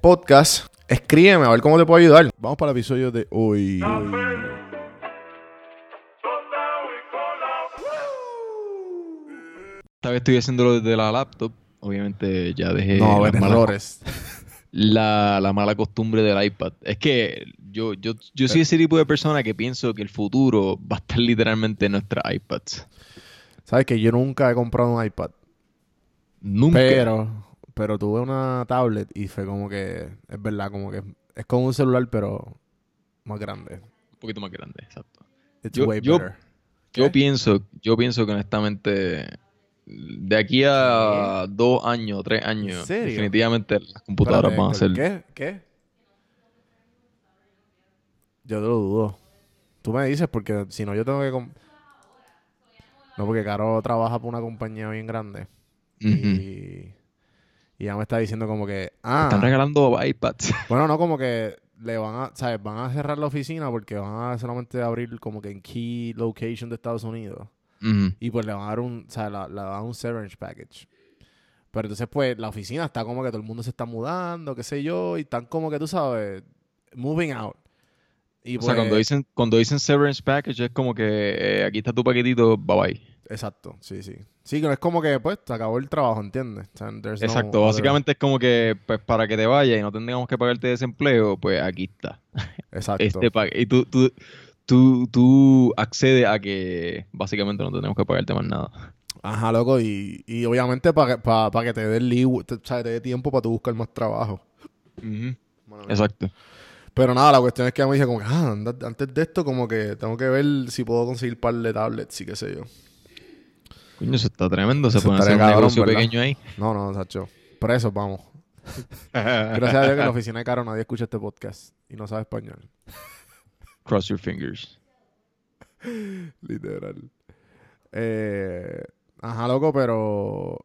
podcast, escríbeme a ver cómo te puedo ayudar. Vamos para el episodio de hoy. Esta vez estoy haciéndolo desde la laptop. Obviamente ya dejé No, a ver, la, la, la mala costumbre del iPad. Es que yo, yo, yo soy ese tipo de persona que pienso que el futuro va a estar literalmente en nuestras iPads. Sabes que yo nunca he comprado un iPad. Nunca. Pero, pero tuve una tablet y fue como que, es verdad, como que es como un celular, pero más grande. Un poquito más grande, exacto. It's Yo- way yo- better. Yo ¿Qué? pienso, yo pienso que honestamente, de aquí a dos años, tres años, definitivamente las computadoras Espérate, van a ser. ¿Qué? ¿Qué? Yo te lo dudo. Tú me dices porque si no yo tengo que... No, porque Caro trabaja por una compañía bien grande. Ujú. Y... Y ya me está diciendo como que... Ah, Están regalando iPads. Bueno, no, como que le van a, ¿sabes? Van a cerrar la oficina porque van a solamente abrir como que en key location de Estados Unidos. Y pues le van a dar un, o sea, la- le dan un severance package. Pero entonces, pues, la oficina está como que todo el mundo se está mudando, qué sé yo, y están como que, tú sabes, moving out. Y O pues, sea, cuando dicen, cuando dicen severance package es como que eh, aquí está tu paquetito, bye bye. Exacto, sí, sí. Sí, que no es como que, pues, te acabó el trabajo, ¿entiendes? No Exacto, other- básicamente es como que pues para que te vayas y no tengamos que pagarte desempleo, pues aquí está. Exacto. Este y tú, tú, tú, tú accedes a que básicamente no tenemos que pagarte más nada. Ajá, loco, y, y obviamente para que, pa- pa que te dé el te- dé tiempo para tú buscar más trabajo. Exacto. Pero nada, la cuestión es que ella me dice como que, ah, antes de esto como que tengo que ver si puedo conseguir par de tablets y qué sé yo. Coño, eso está tremendo. Se Eso puede hacer un cabrón, negocio ¿verdad? pequeño ahí. No, no, Sacho. Por eso vamos. Gracias a Dios que en la oficina de Caro nadie escucha este podcast y no sabe español. Cross your fingers. Literal. Eh, ajá, loco, pero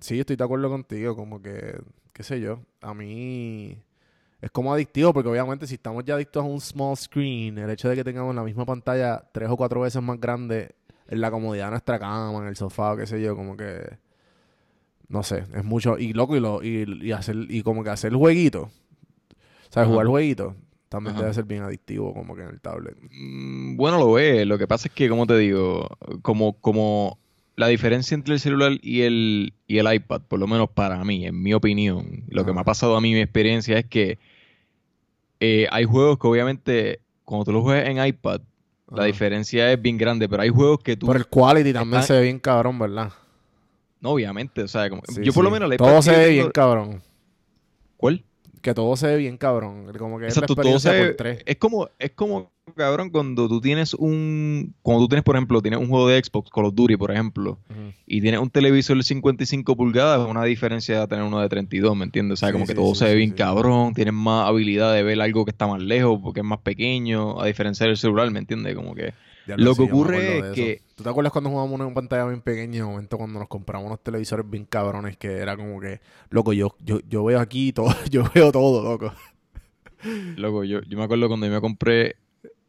sí, estoy de acuerdo contigo. Como que, qué sé yo, a mí es como adictivo porque obviamente si estamos ya adictos a un small screen, el hecho de que tengamos la misma pantalla tres o cuatro veces más grande en la comodidad de nuestra cama, en el sofá, qué sé yo, como que no sé, es mucho y loco y lo y, y hacer y como que hacer jueguito. ¿Sabes? Ajá. Jugar jueguito. También Ajá. debe ser bien adictivo como que en el tablet. Mm, Bueno, lo es. Lo que pasa es que, como te digo, como, como la diferencia entre el celular y el, y el iPad, por lo menos para mí, en mi opinión, lo que me ha pasado a mí, mi experiencia es que eh, hay juegos que obviamente, cuando tú los juegas en iPad, la Ajá. diferencia es bien grande, pero hay juegos que tú... Pero el quality también se ve bien cabrón, ¿verdad? No, obviamente, o sea, como- Sí, yo por lo menos... iPad Todo se ve bien cabrón. ¿Cuál? Que todo se ve bien cabrón. Como que es la Exacto, todo experiencia por tres. es como, es como, cabrón, cuando tú tienes un, cuando tú tienes, por ejemplo, tienes un juego de Xbox, Call of Duty, por ejemplo, y tienes un televisor de 55 pulgadas, es una diferencia de tener uno de 32, ¿me entiendes? O sea, Sí, como que todo sí, se ve bien cabrón, tienes más habilidad de ver algo que está más lejos porque es más pequeño, a diferencia del celular, ¿me entiendes? Como que Ya Lo que ocurre es que- ¿Tú te acuerdas cuando jugábamos en una pantalla bien pequeña? En el momento cuando nos compramos unos televisores bien cabrones que era como que, loco, yo, yo, yo veo aquí todo, yo veo todo, loco. Loco, yo, yo me acuerdo cuando yo me compré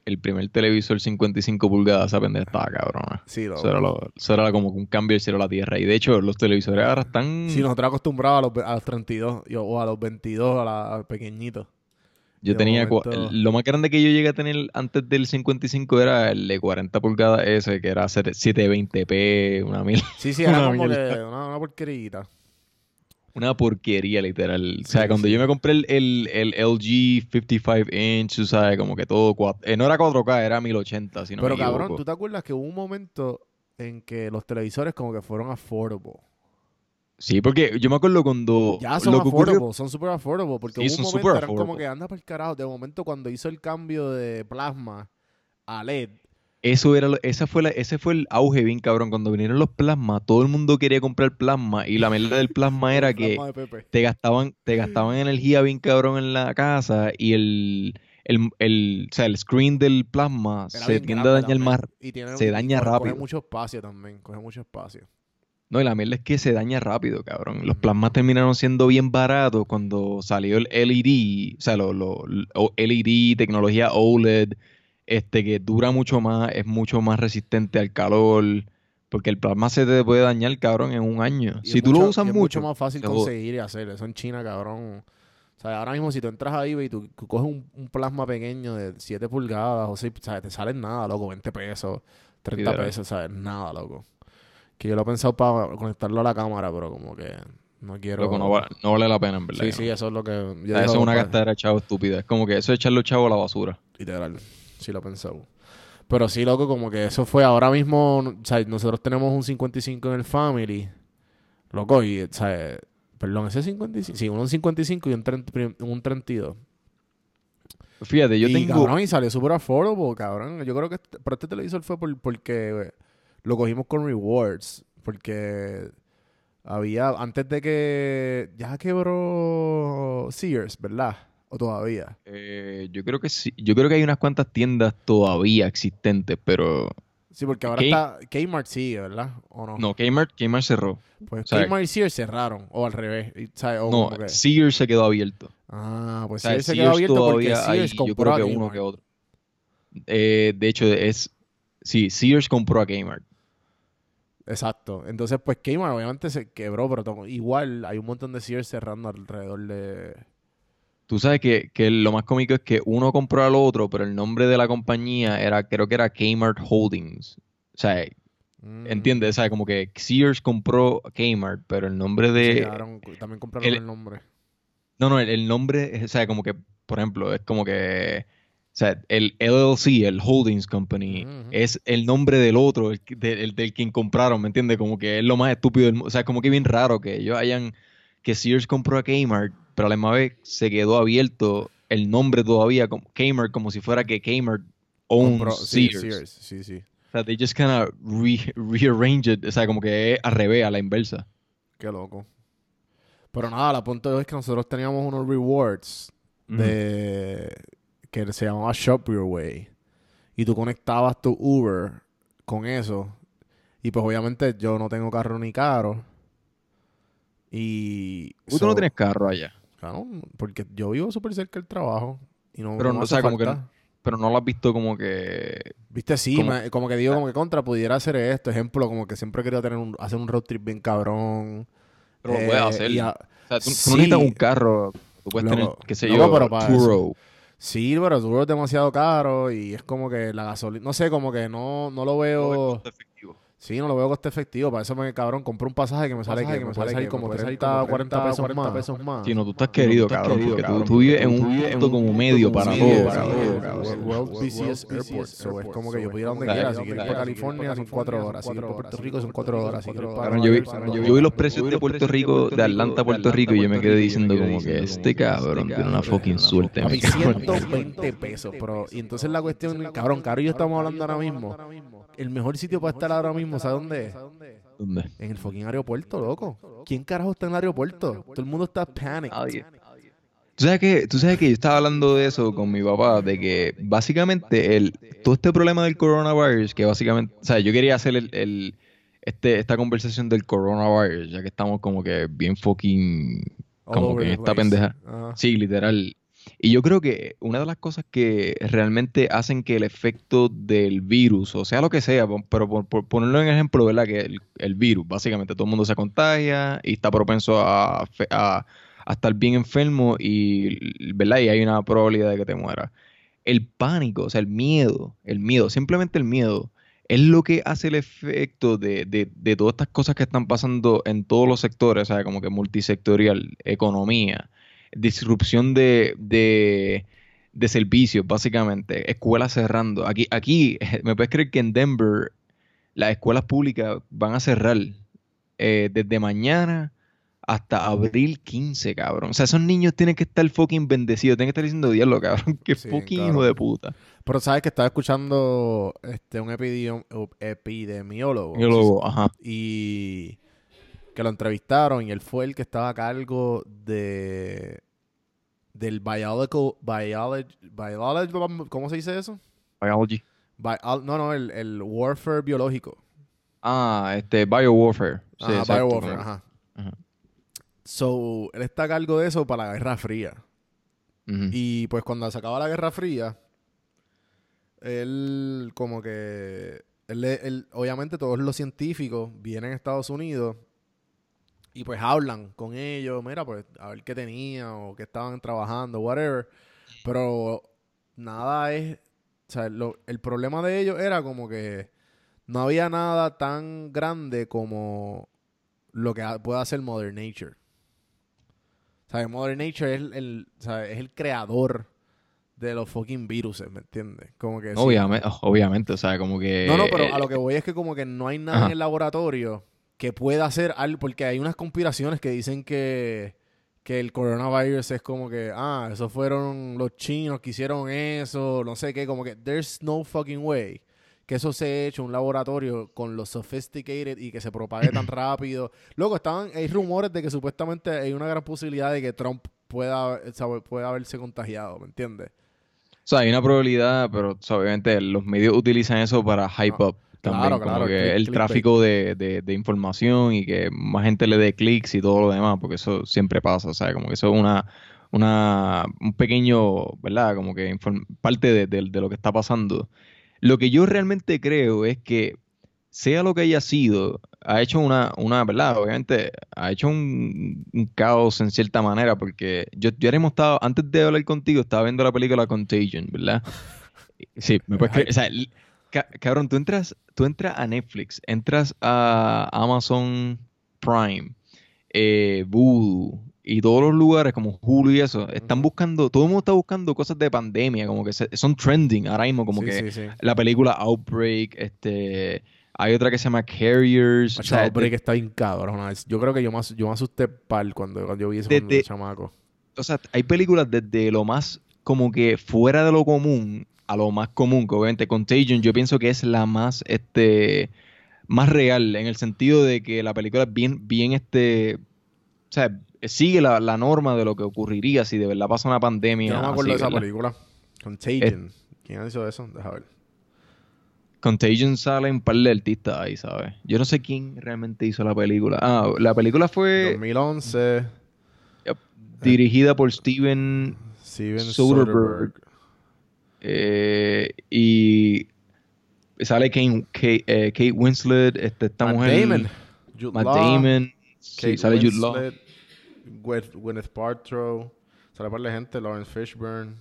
el primer televisor 55 pulgadas, esa pendeja estaba cabrona. Sí, loco. Eso era, lo- eso era como un cambio del cielo a la tierra. Y de hecho, los televisores ahora están. Sí, nosotros acostumbrados a los, a los 32 y- o a los 22, a la a pequeñitos. yo de tenía. momento- Lo más grande que yo llegué a tener antes del 55 era el de 40 pulgadas ese, que era 720p, una mil. Sí, sí, era Una como que una, una porquerita. Una porquería, literal. o Sí, sea, cuando sí. yo me compré el, el, el LG 55 inch, tú sabes, como que todo. eh, no era 4K, era 1080, si no Pero me cabrón. ¿tú te acuerdas que hubo un momento en que los televisores como que fueron affordable? Sí, porque yo me acuerdo cuando. Ya son ocurrió- affordable, son super affordable. Porque Sí, hubo un momento como que anda por el carajo. De momento cuando hizo el cambio de plasma a LED, Eso era, lo- esa fue la, ese fue el auge bien cabrón. Cuando vinieron los plasmas, todo el mundo quería comprar plasma. Y la mierda del plasma era que te gastaban, te gastaban energía bien cabrón en la casa. Y el, el, el, o sea, el screen del plasma Era se tiende a dañar más. se daña coge- rápido. Coge mucho espacio también, coge mucho espacio. No, y la mierda es que se daña rápido, cabrón. Los plasmas terminaron siendo bien baratos cuando salió el LED, o sea, lo, lo- lo- LED, tecnología OLED, este que dura mucho más, es mucho más resistente al calor, porque el plasma se te puede dañar, cabrón, en un año. Y si tú mucho- lo usas y es mucho, mucho más fácil conseguir y hacer. Eso en China, cabrón. O sea, ahora mismo si tú entras a eBay y tú, tú coges un, un plasma pequeño de 7 pulgadas o 6, o sea, te sale nada, loco, 20 pesos, 30 Literal. pesos, ¿sabes? Nada, loco. Que yo lo he pensado para conectarlo a la cámara, pero como que no quiero... loco, no, va- no vale la pena, en verdad. Sí, sí, no. eso es lo que... yo O sea, digo, eso es una gastadera de chavo estúpida. Es como que eso es echarle los chavos a la basura. Literal. Sí lo he pensado. Pero sí, loco, como que eso fue ahora mismo... O sea, nosotros tenemos un 55 en el Family. Loco, y, o sea... Perdón, ese es 55. Sí, uno en 55 y un, 30 prim- un 32. Fíjate, yo y, tengo... cabrón, y salió súper affordable, cabrón. Yo creo que... Este, pero este televisor fue por- porque lo cogimos con rewards. Porque había... Antes de que... Ya quebró Sears, ¿verdad? O todavía. eh, yo creo que sí. Yo creo que hay unas cuantas tiendas todavía existentes, pero... Sí, porque ahora K- está... Kmart sigue, ¿verdad? ¿O no? No, Kmart, Kmart cerró. Pues O sea, Kmart y Sears cerraron. O al revés. No, que- Sears se quedó abierto. Ah, pues O sea, Sears se Sears quedó abierto porque hay, Sears yo compró creo a que uno Kmart. que otro. Eh, de hecho, es... Sí, Sears compró a Kmart. Exacto. Entonces, pues Kmart obviamente se quebró, pero igual hay un montón de Sears cerrando alrededor de... Tú sabes que, que lo más cómico es que uno compró al otro, pero el nombre de la compañía era, creo que era Kmart Holdings. O sea, Mm, ¿entiendes? O sea, como que Sears compró Kmart, pero el nombre de... también compraron el, el- nombre. No, no, el, el nombre, o sea, como que, por ejemplo, es como que, o sea, el LLC, el Holdings Company, es el nombre del otro, el, del, el del quien compraron, ¿me entiendes? Como que es lo más estúpido del mundo. O sea, como que bien raro que ellos hayan, que Sears compró a Kmart, pero a la misma vez se quedó abierto el nombre todavía, como Kmart, como si fuera que Kmart owns sí, Sears. Sears. Sí, sí. O sea, they just kind of re rearrange it, o sea, como que es al revés, a la inversa. Qué loco. Pero nada, la punto es que nosotros teníamos unos rewards de que se llamaba Shop Your Way. Y tú conectabas tu Uber con eso. Y pues obviamente yo no tengo carro ni caro. Y... Tú so- no tienes carro allá, Claro, porque yo vivo súper cerca del trabajo. Y no, Pero no no, o sea, como que pero no lo has visto como que... Viste, sí, como- me- como que digo, como que contra pudiera hacer esto. Ejemplo, como que siempre he querido tener un, hacer un road trip bien cabrón. Pero lo Eh, puedes hacer. y a- O sea, tú, no necesitas un carro. Tú puedes Loco, tener, qué sé yo, pero para Turo. Sí, pero seguro es demasiado caro y es como que la gasolina, no sé, como que no, no lo veo. Sí, no lo veo coste efectivo. Para eso me cabrón, compré un pasaje que me sale, que, me sale salir como 30, 40 pesos, 40 más. pesos más. Sí, no, tú estás querido, cabrón. porque tú, vives en un punto como medio para todo, World airport. So es como que yo puedo ir a donde quiera. Si quiero ir para California son 4 horas. Si quiero ir para Puerto Rico son 4 horas. Si quiero para yo vi los precios de Puerto Rico, de Atlanta a Puerto Rico, y yo me quedé diciendo como que este cabrón tiene una fucking suerte. A 120 pesos, pero y entonces la cuestión, cabrón, Caro y yo estamos hablando ahora mismo. El mejor sitio para estar ahora mismo, ¿sabes dónde es? ¿Dónde? En el fucking aeropuerto, loco. ¿Quién carajo está en el aeropuerto? Todo el mundo está panic. ¿Tú sabes, que, tú sabes que yo estaba hablando de eso con mi papá, de que básicamente el, todo este problema del coronavirus, que básicamente, o sea, yo quería hacer el, este, esta conversación del coronavirus, ya que estamos como que bien fucking, como que en esta pendeja. Sí, literal. Y yo creo que una de las cosas que realmente hacen que el efecto del virus, o sea lo que sea, pero por, ponerlo en ejemplo, ¿verdad? Que el, virus, básicamente todo el mundo se contagia y está propenso a, a, estar bien enfermo y, ¿verdad? Y hay una probabilidad de que te muera. El pánico, o sea, el miedo, el miedo, simplemente el miedo, es lo que hace el efecto de, de, de todas estas cosas que están pasando en todos los sectores, o sea, como que multisectorial, economía, disrupción de, de, de servicios, básicamente, escuelas cerrando. Aquí, aquí, me puedes creer que en Denver las escuelas públicas van a cerrar eh, desde mañana hasta abril 15, cabrón. O sea, esos niños tienen que estar fucking bendecidos, tienen que estar diciendo diablo, cabrón. Qué fucking hijo de puta. Pero sabes que estaba escuchando este un epidemiólogo. ajá. Y que lo entrevistaron y él fue el que estaba a cargo de del biological biology, biology ¿cómo se dice eso? Biology. no, no, el, el, warfare biológico. Ah, este biowarfare. Sí, ah, biowarfare, ajá. So, él está a cargo de eso para la Guerra Fría. Y pues cuando se acaba la Guerra Fría, él como que él, él, obviamente todos los científicos vienen a Estados Unidos y pues hablan con ellos, mira, pues a ver qué tenían o qué estaban trabajando, whatever. Pero nada es, o sea, el problema de ellos era como que no había nada tan grande como lo que puede hacer Mother Nature. O sea, Mother Nature es el, o sea, es el creador de los fucking virus, ¿me entiendes? Como que... Obviamente, obviamente, o sea, como que... No, no, pero a lo que voy es que como que no hay nada en el laboratorio que pueda hacer algo, porque hay unas conspiraciones que dicen que, que el coronavirus es como que, ah, esos fueron los chinos que hicieron eso, no sé qué, como que there's no fucking way que eso se ha hecho en un laboratorio con los sophisticated y que se propague tan rápido. Luego estaban, hay rumores de que supuestamente hay una gran posibilidad de que Trump pueda, pueda haberse contagiado, ¿me entiendes? O sea, hay una probabilidad, pero obviamente los medios utilizan eso para hype up claro, claro, que el tráfico de, información y que más gente le dé clics y todo lo demás, porque eso siempre pasa, o sea, como que eso es una, una un pequeño, ¿verdad? Como que parte de, lo que está pasando. Lo que yo realmente creo es que sea lo que haya sido, ha hecho una, una ¿verdad? Obviamente ha hecho un, caos en cierta manera, porque yo, yo hemos estado, antes de hablar contigo, estaba viendo la película Contagion, ¿verdad? Sí, me puedes creer. O sea, cabrón, tú entras, tú entras a Netflix, entras a Amazon Prime, eh, Voodoo y todos los lugares como Hulu y eso, están buscando, todo el mundo está buscando cosas de pandemia, como que son trending ahora mismo, como que la película Outbreak, este... Hay otra que se llama Carriers. O sea, Outbreak está bien cabrón. Yo creo que yo, más, yo me asusté pal cuando, cuando yo vi eso desde, chamaco. O sea, hay películas desde lo más como que fuera de lo común a lo más común, que obviamente Contagion yo pienso que es la más, este, más real, en el sentido de que la película es bien, bien, este, o sea, sigue la, norma de lo que ocurriría si de verdad pasa una pandemia. Yo no me acuerdo de esa película. Contagion. ¿Quién hizo eso? Deja ver. Contagion sale un par de artistas ahí, ¿sabes? Yo no sé quién realmente hizo la película. Ah, la película fue... 2011. dirigida por Steven, Steven Soderbergh. Eh, y sale Kate, Kate, eh, Kate Winslet, este, esta Matt mujer. Damon. Jude Matt Damon. Kate sale Jude Law. Gwyneth Paltrow. Sale para la gente, Lawrence Fishburne.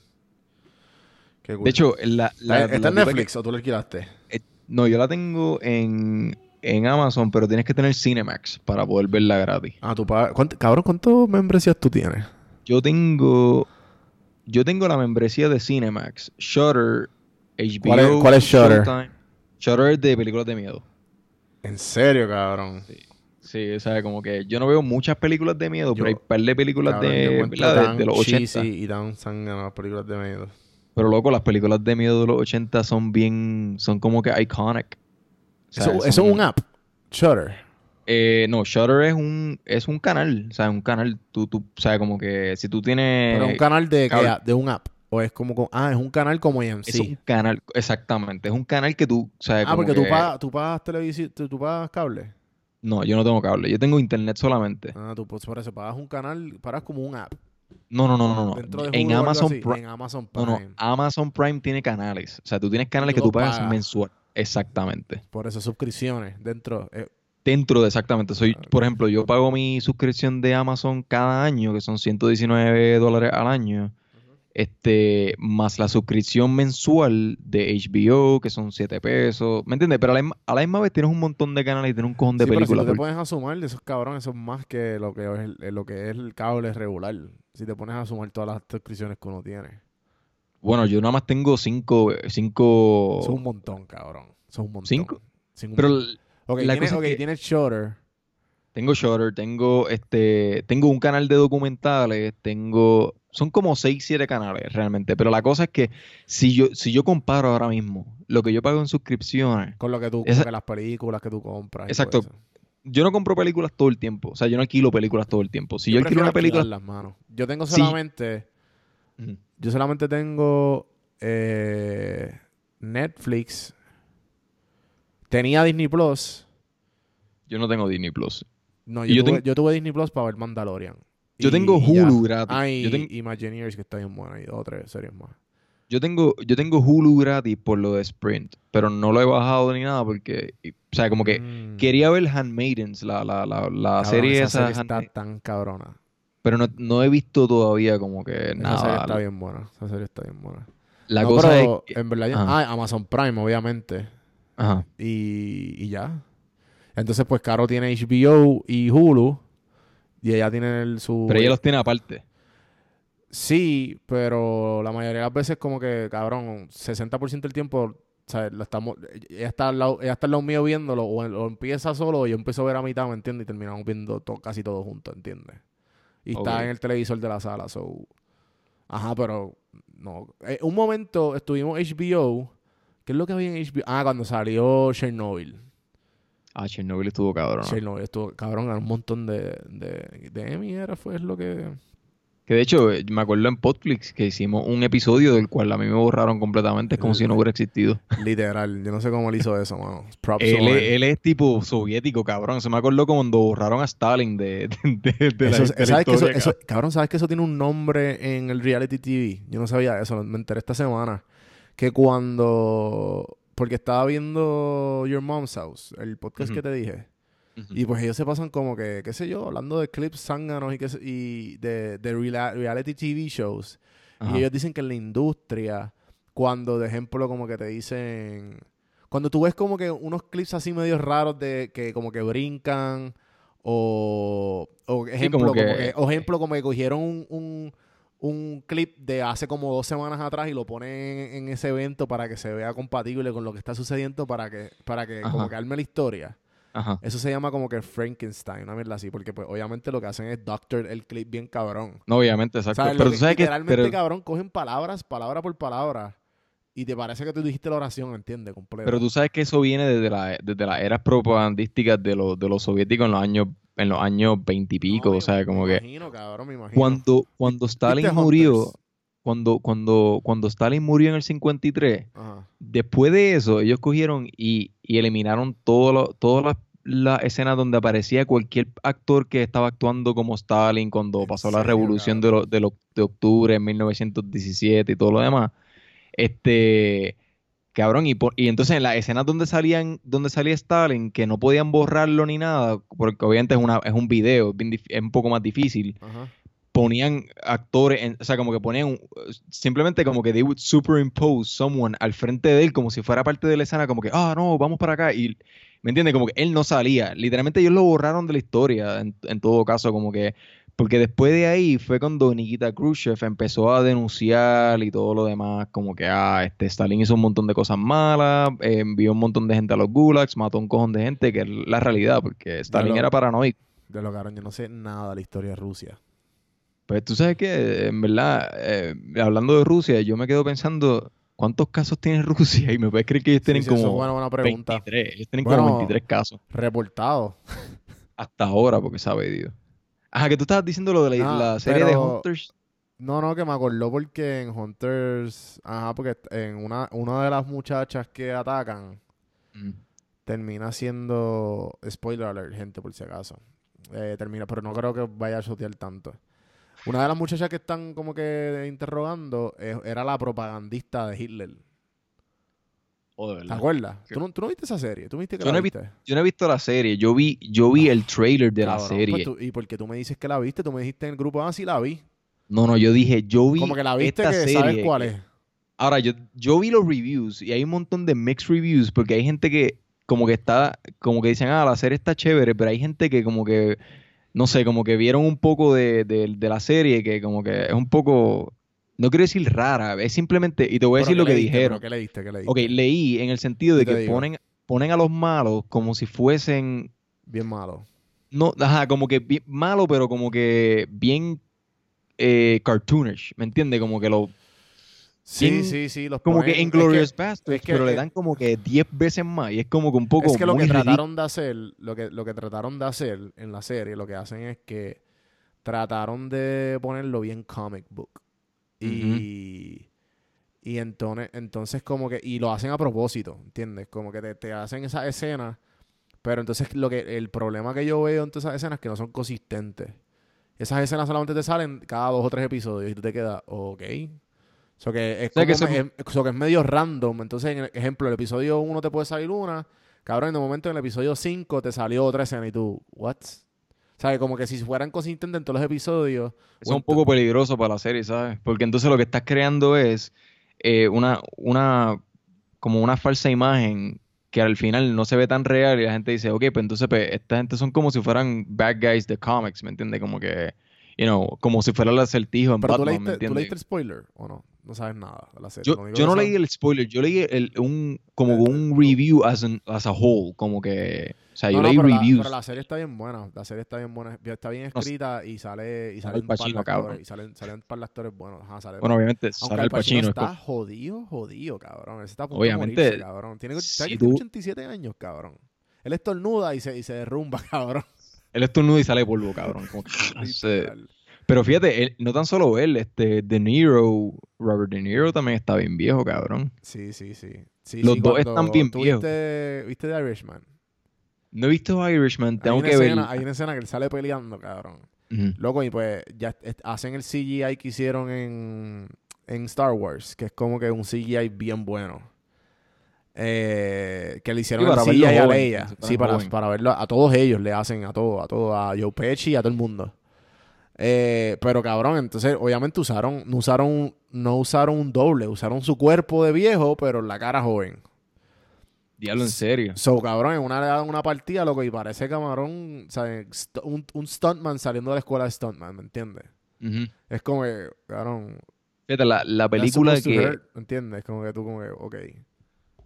Qué cool. De hecho, la, la- ¿Está, la en Netflix o tú lo alquilaste? que- eh, no, yo la tengo en, en Amazon, pero tienes que tener Cinemax para poder verla gratis. Ah, tú pagas. ¿cuánto- Cabrón, ¿cuántas membresías tú tienes? Yo tengo. Yo tengo la membresía de Cinemax, Shutter, HBO. ¿Cuál es- cuál es? Showtime. Shudder es de películas de miedo. En serio, cabrón. Sí, o sea, como que yo no veo muchas películas de miedo, Yo- pero hay un par de películas Cabrón, de, de, los 80. cheesy y sangrano las películas de miedo. Pero loco, las películas de miedo de los 80 son bien. son como que iconic. O sea, Eso, es un app. Shutter. Eh, no, Shutter es un, es un canal. O sea, un canal. Tú, tú, o sea, como que si tú tienes. Pero es un canal de, cable. de un app. O es como. con- ah, es un canal como AMC. Es un canal, exactamente. Es un canal que tú. O sea, ah, como porque tú pagas, tú pagas televisión. Tú, tú pagas cable. No, yo no tengo cable. Yo tengo internet solamente. Ah, tú pues, por eso pagas un canal. Pagas como un app. No, no, no, no. no. Dentro de En Amazon así. Prime. En Amazon No, Prime. no. Amazon Prime tiene canales. O sea, tú tienes canales tú que tú pagas pagas. mensual. Exactamente. Por eso, suscripciones. Dentro. eh, Dentro de exactamente. Soy, por ejemplo, yo pago mi suscripción de Amazon cada año, que son 119 dólares al año. Este, más la suscripción mensual de HBO, que son 7 pesos. ¿Me entiendes? Pero a la, misma- a la misma vez tienes un montón de canales y tienes un cojón de sí, pero si películas. tú te pones a sumar, esos cabrones son más que lo que es el, lo que es el cable regular. Si te pones a sumar todas las suscripciones que uno tiene. Bueno, yo nada más tengo 5. Cinco, Son un montón, cabrón. Son un montón. ¿Cinco? Un Pero Ok, la tienes, cosa es ok, que- tienes Shutter. tengo Shutter, tengo este, tengo un canal de documentales, tengo, son como 6, 7 canales realmente, pero la cosa es que si yo, si yo comparo ahora mismo lo que yo pago en suscripciones, Con lo que tú, que las películas que tú compras. Exacto. yo no compro películas todo el tiempo, o sea, yo no alquilo películas todo el tiempo. Si yo, alquilo prefiero una película, mano. Yo tengo solamente. Yo solamente tengo. eh, Netflix. Tenía Disney Plus. yo no tengo Disney Plus. No, yo, yo tuve, tengo- yo tuve Disney Plus para ver Mandalorian. Yo Y- tengo. Hulu gratis. Ah, y, Yo tengo- Imagineers, que está bien buena. Y dos o tres series más. Yo tengo, yo tengo Hulu gratis por lo de Sprint, pero no lo he bajado ni nada porque, y- o sea, como que Mm. quería ver Handmaidens, la, la, la, la Cabrón, serie esa esa, serie está tan cabrona. pero no, no he visto todavía como que Esa serie nada. está bien buena. Esa serie está bien buena. La No, cosa pero es que- En verdad, ah, Amazon Prime, obviamente. Ajá. Y, y ya. Entonces, pues, Caro tiene HBO y Hulu. Y ella tiene el, su... Pero ella los tiene aparte. Sí, pero la mayoría de las veces como que, cabrón, 60% del tiempo, estamos, ella, está al lado, ella está al lado mío viéndolo o, o empieza solo y yo empiezo a ver a mitad, ¿me entiendes? Y terminamos viendo to- casi todo juntos, ¿entiendes? Y está en el televisor de la sala, so... Ajá, pero no. Eh, un momento estuvimos HBO. ¿Qué es lo que había en HBO? Ah, cuando salió Chernobyl. Ah, Chernobyl estuvo cabrón. ¿no? Chernobyl estuvo, cabrón, era un montón de, de, de Emmy, era, fue es lo que... Que de hecho, eh, me acuerdo en Podflix que hicimos un episodio del cual a mí me borraron completamente. Es como si no hubiera existido. Literal, yo no sé cómo él hizo eso, mano. Él, él es tipo soviético, cabrón. Se me acordó cuando borraron a Stalin de, de, de- de la, ¿sabes que eso- cabrón, ¿sabes que eso tiene un nombre en el reality TV? Yo no sabía eso, me enteré esta semana. Que cuando... Porque estaba viendo Your Mom's House, el podcast que te dije. Y pues ellos se pasan como que, qué sé yo, hablando de clips zánganos y, sé- y de, reality TV shows. Ajá. Y ellos dicen que en la industria, cuando de ejemplo como que te dicen... Cuando tú ves como que unos clips así medio raros de que como que brincan o, o ejemplo, como como que- que, o ejemplo como que cogieron un, un, un clip de hace como dos semanas atrás y lo ponen en, ese evento para que se vea compatible con lo que está sucediendo para que, para que como que arme la historia. Ajá. Eso se llama como que Frankenstein, una mierda así, porque pues obviamente lo que hacen es doctor el clip bien cabrón. No, obviamente, exacto. Lo Pero tú sabes que. literalmente, cabrón, cogen palabras, palabra por palabra, y te parece que tú dijiste la oración, ¿entiendes? Completa. pero tú sabes que eso viene desde, la, desde las eras propagandísticas de los, de los soviéticos en los años en los años veintipico. No, o sea, como me que. imagino, cabrón, me imagino. Cuando, cuando Stalin ¿Viste murió. Hunters? Cuando, cuando, cuando Stalin murió en el 53. Ajá. Después de eso, ellos cogieron y, y eliminaron todas las las escenas donde aparecía cualquier actor que estaba actuando como Stalin cuando ¿En pasó la revolución de, lo- de, lo- de octubre en 1917 y todo lo demás. Este, cabrón, y, por- y entonces en las escenas donde salían, donde salía Stalin, que no podían borrarlo ni nada, porque obviamente es, una, es un video, es, bien dif- es un poco más difícil, Ajá. ponían actores, en- o sea, como que ponían, simplemente como que they would superimpose someone al frente de él como si fuera parte de la escena, como que, ah, no, vamos para acá. Y, ¿me entiendes? Como que él no salía. Literalmente ellos lo borraron de la historia, en, en todo caso, como que, porque después de ahí fue cuando Nikita Khrushchev empezó a denunciar y todo lo demás, como que, ah, este Stalin hizo un montón de cosas malas, eh, envió un montón de gente a los gulags, mató un cojón de gente, que es la realidad, porque Stalin lo- era paranoico. De lo cabrón, yo no sé nada de la historia de Rusia. Pues tú sabes que, en verdad, eh, hablando de Rusia, yo me quedo pensando, ¿cuántos casos tiene Rusia? Y me puedes creer que ellos tienen Sí, sí, eso como es buena, buena pregunta. 23, ellos tienen Bueno, como 23 casos Reportado. hasta ahora, porque sabe Dios. Ajá, que tú estabas diciendo lo de la, serie de Hunters. No, no, que me acordó porque en Hunters, ajá, porque en una, una de las muchachas que atacan Mm. termina siendo, spoiler alert, gente, por si acaso. Eh, termina, pero no creo que vaya a shotear tanto. Una de las muchachas que están como que interrogando eh, era la propagandista de Hitler. Oh, de ¿Te acuerdas? ¿Tú no, tú no viste esa serie? ¿Tú viste que Yo la no he viste? Yo no he visto la serie, yo vi, yo vi el trailer de la Cabrón, serie. pues tú- y porque tú me dices que la viste, tú me dijiste en el grupo, ah, sí la vi. No, no, yo dije, yo vi Como que la viste esta que serie. sabes cuál es. Ahora, yo, yo vi los reviews y hay un montón de mixed reviews porque hay gente que como que está, como que dicen, ah, la serie está chévere, pero hay gente que como que, no sé, como que vieron un poco de, de- de la serie que como que es un poco, no quiero decir rara, es simplemente, y te voy a decir lo ¿qué que leíste? dijeron. ¿Pero ¿Qué leíste? ¿Qué leíste? Ok, leí en el sentido de ¿Qué te que digo? ponen, ponen a los malos como si fuesen, Bien malo. no, ajá, como que bien malo, pero como que bien eh, cartoonish, ¿me entiendes? Como que lo, Sí, Bien- sí, sí. Los como ponen- que es Inglorious Bastards, es que- pero le dan como que 10 veces más y es como que un poco Es que lo que ridículo. trataron de hacer, lo que, lo que trataron de hacer en la serie, lo que hacen es que trataron de ponerlo bien comic book. Y, y entonces, entonces como que, y lo hacen a propósito, ¿entiendes? Como que te, te hacen esa escena, pero entonces lo que, el problema que yo veo en todas esas escenas es que no son consistentes. Esas escenas solamente te salen cada dos o tres episodios y tú te quedas, ok. So que es, O sea, que es- so que es medio random. Entonces, en el ejemplo, el episodio 1 te puede salir una. Cabrón, en el momento en el episodio 5 te salió otra escena y tú, ¿what? Que como que si fueran consistentes en todos los episodios. Eso es un poco peligroso para la serie, ¿sabes? Porque entonces lo que estás creando es eh, una, una, como una falsa imagen que al final no se ve tan real y la gente dice, ok, pues entonces pues, esta gente son como si fueran bad guys de comics, ¿me entiendes? Como que, you know, como si fuera el acertijo en Pero tú Batman, ¿me leíste, tú entiendes? leíste el spoiler, ¿o no? No sabes nada de la serie. Yo, yo no sabes- leí el spoiler, yo leí el, un, como un review as, an- as a whole, como que, o sea, yo No, no, leí pero la- reviews. pero la serie está bien buena. La serie está bien buena. Está bien No escrita y sale y Sale par de Pacino, actores. cabrón. Y salen, salen par de actores buenos. Ajá, sale- Bueno, obviamente Aunque sale Al el Pacino Pacino. es está jodido, jodido, cabrón. Él está a punto Obviamente, de morirse, cabrón. Tiene, si ¿sabes que tú- tiene 87 años, cabrón. Él estornuda y se, y se derrumba, cabrón. Él estornuda y sale polvo, cabrón. como que-. Pero fíjate, él- no tan solo él, este, De Niro, Robert De Niro también está bien viejo, cabrón. Sí, sí, sí. Sí, Los sí, dos están bien viejos. Viste, ¿Viste The Irishman? No he visto Irishman, tengo que ver. escena, hay una escena que él sale peleando, cabrón. Loco, y pues ya hacen el CGI que hicieron en, en Star Wars, que es como que un CGI bien bueno. Eh, que le hicieron Sí, el para CGI verlo a joven, que se Sí, para, para verlo. A todos ellos le hacen, a todos, a todos, a Joe Pesci y a todo el mundo. Eh, pero cabrón, entonces obviamente usaron, no usaron, no usaron un doble, usaron su cuerpo de viejo, pero la cara joven. Diablo, en serio. So, cabrón, en una, una partida, loco, y parece camarón, o sea, st- un, un stuntman saliendo de la escuela de stuntman, ¿me entiendes? Es como que, cabrón, Fíjate, la, la película que hurt, ¿entiendes? Como que tú como que, ok.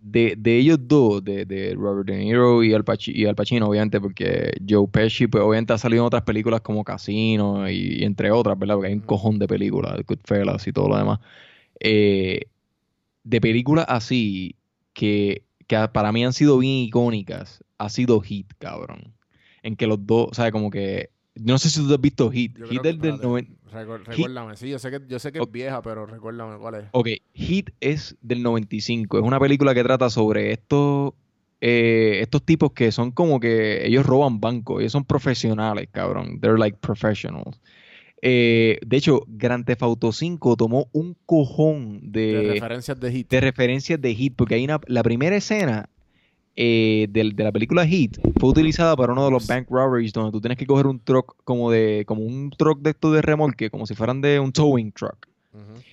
de, de ellos dos, de, de Robert De Niro y Al, Paci- y Al Pacino, obviamente, porque Joe Pesci, pues obviamente ha salido en otras películas como Casino y, y entre otras, ¿verdad? Porque hay un cojón de películas, Goodfellas y todo lo demás. Eh, de películas así, que, que para mí han sido bien icónicas, ha sido Hit, cabrón. En que los dos, o sea, como que... No sé si tú has visto Hit. Yo Hit del espérate, 90... recuer- Recuérdame, sí, yo sé que, yo sé que es vieja, pero recuérdame cuál es. Ok, Hit es del 95. Es una película que trata sobre estos, eh, estos tipos que son como que ellos roban bancos. Ellos son profesionales, cabrón. They're like professionals. Eh, de hecho, Grand Theft Auto 5 tomó un cojón De de, referencias de hit. de referencias de Hit. Porque hay una, la primera escena eh, de, la película Heat fue utilizada para uno de los bank robberies donde tú tienes que coger un truck como de como un truck de estos de remolque, como si fueran de un towing truck.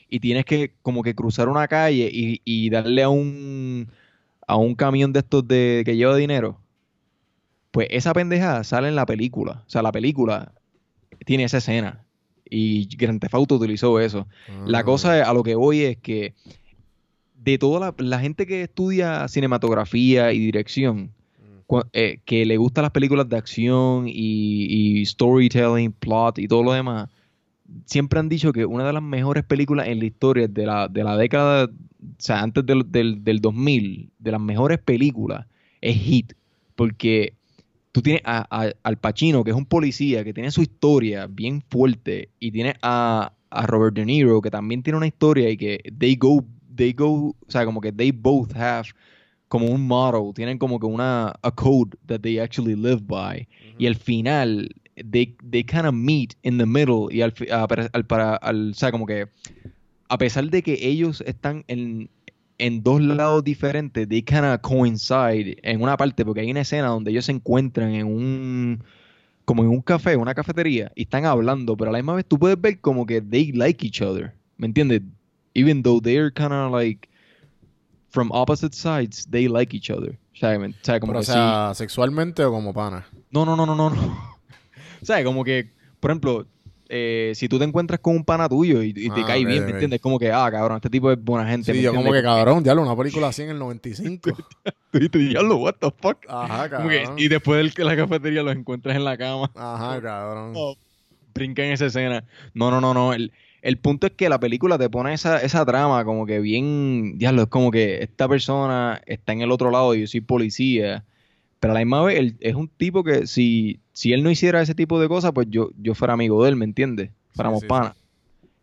Y tienes que como que cruzar una calle y, y darle a un a un camión de estos de que lleva dinero. Pues esa pendejada sale en la película. O sea, la película tiene esa escena. Y Grand Theft Auto utilizó eso. La Ah. cosa a lo que voy es que de toda la, la gente que estudia cinematografía y dirección, cu- eh, que le gustan las películas de acción y, y storytelling, plot y todo lo demás, siempre han dicho que una de las mejores películas en la historia de la, de la década, o sea, antes del, del, del 2000, de las mejores películas, es Hit. Porque tú tienes a, a- al Pacino, que es un policía, que tiene su historia bien fuerte, y tienes a, a Robert De Niro, que también tiene una historia y que they go, they go, o sea, como que they both have como un motto, tienen como que una a code that they actually live by. Y al final, they, they kind of meet in the middle. Y al, al, para, al- o sea, como que a pesar de que ellos están en, en dos lados diferentes, they kind of coincide en una parte, porque hay una escena donde ellos se encuentran en un como en un café, una cafetería, y están hablando, pero a la misma vez tú puedes ver como que they like each other, ¿me entiendes? Even though they're kind of like from opposite sides, they like each other. O sea, me- o sea, como Pero, o que sí. sea, sexualmente o como pana. No, no, no, no, no. no. o sea, como que, por ejemplo, eh, si tú te encuentras con un pana tuyo y, y te Ah, cae bien. ¿me entiendes? Como que, ah, cabrón, este tipo es buena gente. Sí, ¿me yo como que cabrón, diablo, una película así en el 95. Y te diablo, what the fuck. Ajá, que- cabrón. y después que la cafetería los encuentras en la cama. Ajá, cabrón. brinca en esa escena. No, no, no, no. El, el punto es que la película te pone esa, esa trama como que bien. Diablo, es como que esta persona está en el otro lado y yo soy policía. Pero a la misma vez, él es un tipo que si, si él no hiciera ese tipo de cosas, pues yo, yo fuera amigo de él, ¿me entiendes? Fuéramos sí, panas.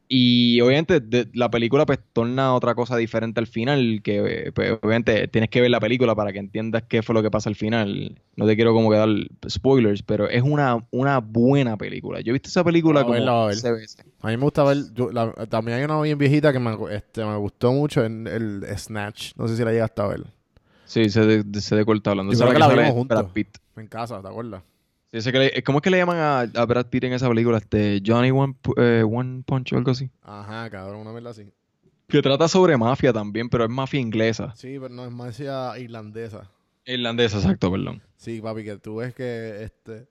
Y obviamente de- la película pues torna otra cosa diferente al final, que pues, obviamente tienes que ver la película para que entiendas qué fue lo que pasa al final. No te quiero como que dar spoilers, pero es una, una buena película. Yo he visto esa película a como ver. 11 veces. A mí me gusta ver. yo- la- también hay una bien viejita que me, este, me gustó mucho en el Snatch. No sé si la llegaste a ver. Sí, se de, se de corta hablando. Yo creo que la vimos juntos. Brad Pitt. En casa, ¿te acuerdas? Sí, ese que le- ¿Cómo es que le llaman a, a Brad Pitt en esa película? Este, Johnny One, eh, One Punch o algo así. Ajá, cabrón, una mierda así. Que trata sobre mafia también, pero es mafia inglesa. Sí, pero no es decía irlandesa. Irlandesa, exacto, perdón. Sí, papi, que tú ves que este.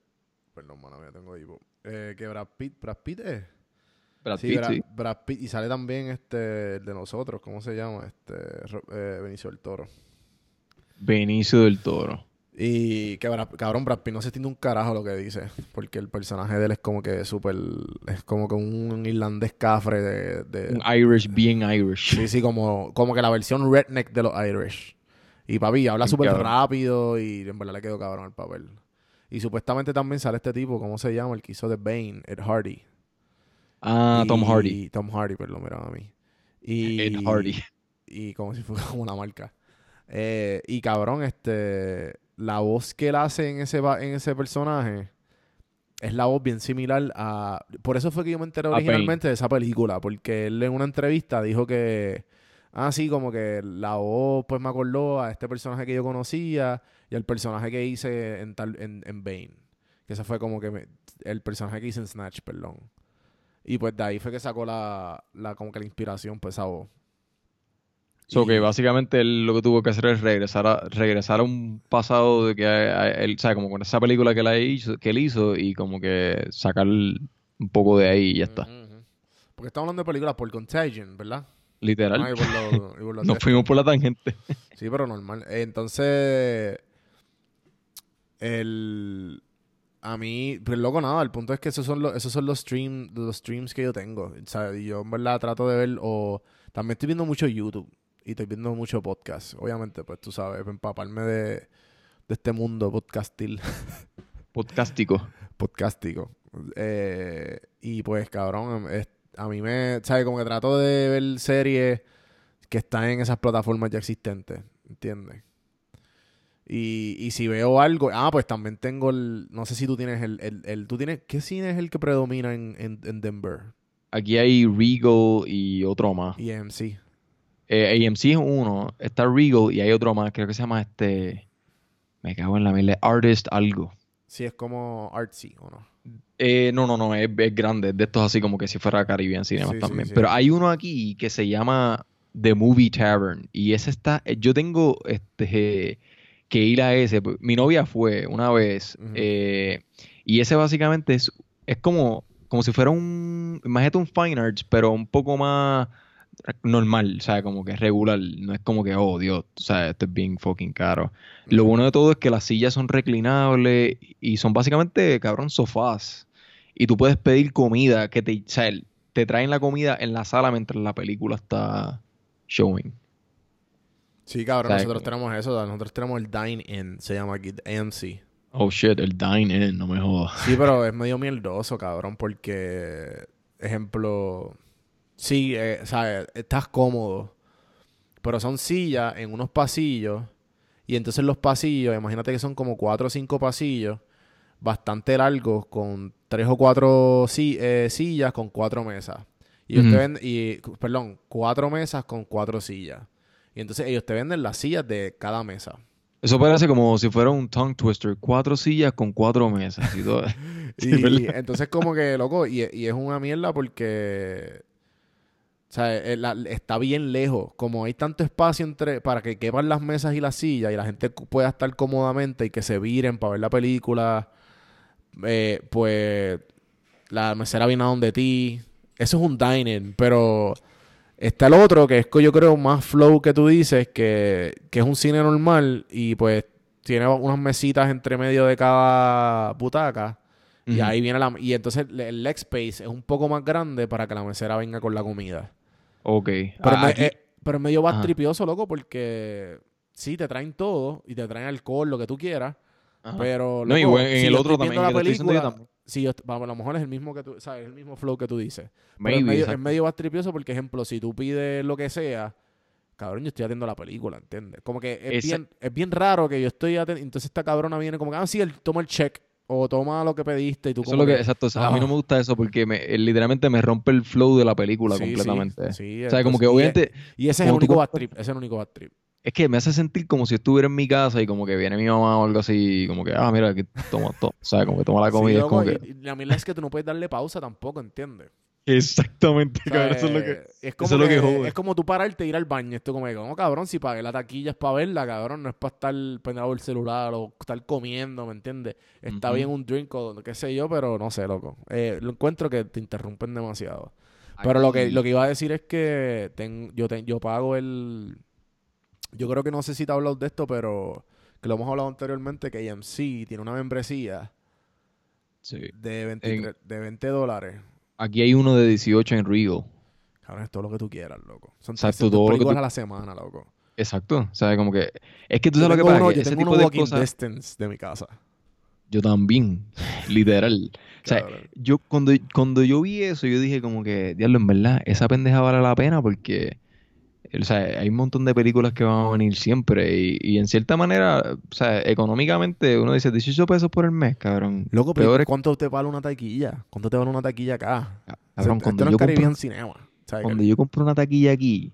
Perdón, mano, ya tengo hipo. Eh, que Brad Pitt, Brad Pitt es. Brad sí, Pitt, Brad, sí. Brad Pitt. Y sale también este, el de nosotros, ¿cómo se llama? Este, eh, Benicio del Toro. Benicio del Toro. Y que cabrón, Brad Pitt no se entiende un carajo lo que dice. Porque el personaje de él es como que súper. Es como que un irlandés cafre de. de- Un Irish, bien Irish. sí, sí, como, como que la versión redneck de los Irish. Y papi, habla súper rápido y en verdad le quedó cabrón el papel. Y supuestamente también sale este tipo, ¿cómo se llama? El que hizo de Bane, Ed Hardy. Ah, Y- Tom Hardy. Tom Hardy, perdón, mira a mí. Y, Ed Hardy. Y como si fuera como una marca. Eh, y cabrón, este. La voz que él hace en ese, en ese personaje es la voz bien similar a. Por eso fue que yo me enteré originalmente de esa película. Porque él en una entrevista dijo que. Ah, sí, como que la voz pues me acordó a este personaje que yo conocía y al personaje que hice en, tal, en, en Bane. Que ese fue como que me- el personaje que hice en Snatch, perdón. Y pues de ahí fue que sacó la, la como que la inspiración, pues esa voz. So Y- que básicamente él lo que tuvo que hacer es regresar a, regresar a un pasado de que a- a- él, o sea, como con esa película que, la hizo, que él hizo y como que sacar un poco de ahí y ya está. Porque estamos hablando de películas por Contagion, ¿verdad? Literal. Ah, y por lo- y por los Nos de- fuimos por la tangente. Sí, pero normal. Eh, Entonces, el... A mí, pues loco, nada, el punto es que esos son los, esos son los, stream, los streams que yo tengo. O sea, yo en verdad trato de ver, o también estoy viendo mucho YouTube y estoy viendo mucho podcast. Obviamente, pues tú sabes, empaparme de, de este mundo podcastil. Podcastico. podcastico. Eh, y pues, cabrón, es- a mí me, ¿sabes? Como que trato de ver series que están en esas plataformas ya existentes, ¿entiendes? Y, y si veo algo, ah, pues también tengo el, no sé si tú tienes el, el, el- tú tienes, ¿qué cine es el que predomina en, en, en Denver? Aquí hay Regal y otro más. Y AMC. Eh, AMC es uno, está Regal y hay otro más, creo que se llama este Me cago en la mierda. Artist algo. Sí, es como artsy, ¿o no? Eh, no, no, no, es, es grande. Es de estos así como que si fuera Caribbean Cinema Sí, también. sí. Pero hay uno aquí que se llama The Movie Tavern. Y ese está. eh, Yo tengo este que ir a ese. Mi novia fue una vez. Eh, y ese básicamente es, es como, como si fuera un. Imagínate un Fine Arts, pero un poco más normal, o sea, como que regular. No es como que, oh Dios, o sea, esto es bien fucking caro. Lo bueno de todo es que las sillas son reclinables y son básicamente, cabrón, sofás. Y tú puedes pedir comida que te, sea, te traen la comida en la sala mientras la película está showing. Sí, cabrón, ¿Sabes nosotros tenemos eso. Nosotros tenemos el Dine-In, se llama aquí, AMC. Oh shit, el dine in, no me jodas. Sí, pero es medio mierdoso, cabrón, porque, ejemplo, sí, eh, o sea, estás cómodo, pero son sillas en unos pasillos, y entonces los pasillos, imagínate que son como cuatro o cinco pasillos, bastante largos, con tres o cuatro si- eh, sillas con cuatro mesas. Y ellos te venden, y, perdón, cuatro mesas con cuatro sillas. Y entonces ellos te venden las sillas de cada mesa. Eso parece como si fuera un tongue twister. Cuatro sillas con cuatro mesas y todo. Sí, entonces como que, loco, y, y es una mierda porque... O sea, eh, la- está bien lejos. Como hay tanto espacio entre para que quepan las mesas y las sillas y la gente pueda estar cómodamente y que se viren para ver la película, eh, pues la mesera viene a donde ti. Eso es un dining, pero está el otro que es que yo creo más flow que tú dices, que, que es un cine normal y pues tiene unas mesitas entre medio de cada butaca. Y ahí viene la... Y entonces el leg space es un poco más grande para que la mesera venga con la comida. Ok. Pero, Ah, me- aquí- eh, pero es medio Ajá. tripioso, loco, porque... Sí, te traen todo y te traen alcohol, lo que tú quieras. Ajá. Pero, No, y loco, bueno, en si el otro también, la yo película... también. Sí, yo, vamos, a lo mejor es el mismo que tú... ¿Sabes? El mismo flow que tú dices. Maybe, es, medio, es medio más tripioso porque, ejemplo, si tú pides lo que sea... Cabrón, yo estoy atendiendo la película, ¿entiendes? Como que es, bien, es bien raro que yo estoy atendiendo... Entonces esta cabrona viene como que... Ah, sí, él toma el check. O toma lo que pediste y tú Eso es lo que, exacto. A mí Ah. no me gusta eso porque me, eh, literalmente me rompe el flow de la película Sí, sí, completamente. sí, o sea, como que y- obviamente Y ese es el único bad trip. Ese es el único bad trip. es que me hace sentir como si estuviera en mi casa y como que viene mi mamá o algo así, como que, ah, mira, aquí toma todo. O sea, como que toma la comida. Sí, es loco, como y- que. y la mierda es que tú no puedes darle pausa tampoco, ¿entiendes? Exactamente, O sea, cabrón. Eso es lo que. es como eso es lo que que- jode. Es como tú pararte e ir al baño. Esto como que, como cabrón, si pagué la taquilla es para verla, cabrón. No es para estar pendiente del celular o estar comiendo, ¿me entiendes? Está bien un drink o qué sé yo, pero no sé, loco. Eh, lo encuentro que te interrumpen demasiado. Pero lo que, lo que iba a decir es que ten- yo, ten- yo pago el... Yo creo que no sé si te he hablado de esto, pero que lo hemos hablado anteriormente, que AMC tiene una membresía Sí. de 23 de 20 dólares. Aquí hay uno de 18 en Regal. Cabrón, es todo lo que tú quieras, loco. Son Exacto, 300 todo lo que tú- a la semana, loco. Exacto. O sea, como que. Es que tú Yo sabes lo que pasa. uno- que yo ese tengo tipo unos de walking cosas. distance de mi casa. Yo también. Literal. O sea, Cabrón. yo cuando, cuando yo vi eso, yo dije como que, diablo, en verdad, esa pendeja vale la pena porque, o sea, hay un montón de películas que van a venir siempre y, y en cierta manera, o sea, económicamente uno dice 18 pesos por el mes, cabrón. Loco, pero es- ¿cuánto te vale una taquilla? ¿Cuánto te vale una taquilla acá? cabrón, O sea, cuando yo compro, Cinema. ¿sabes? cuando yo compro una taquilla aquí,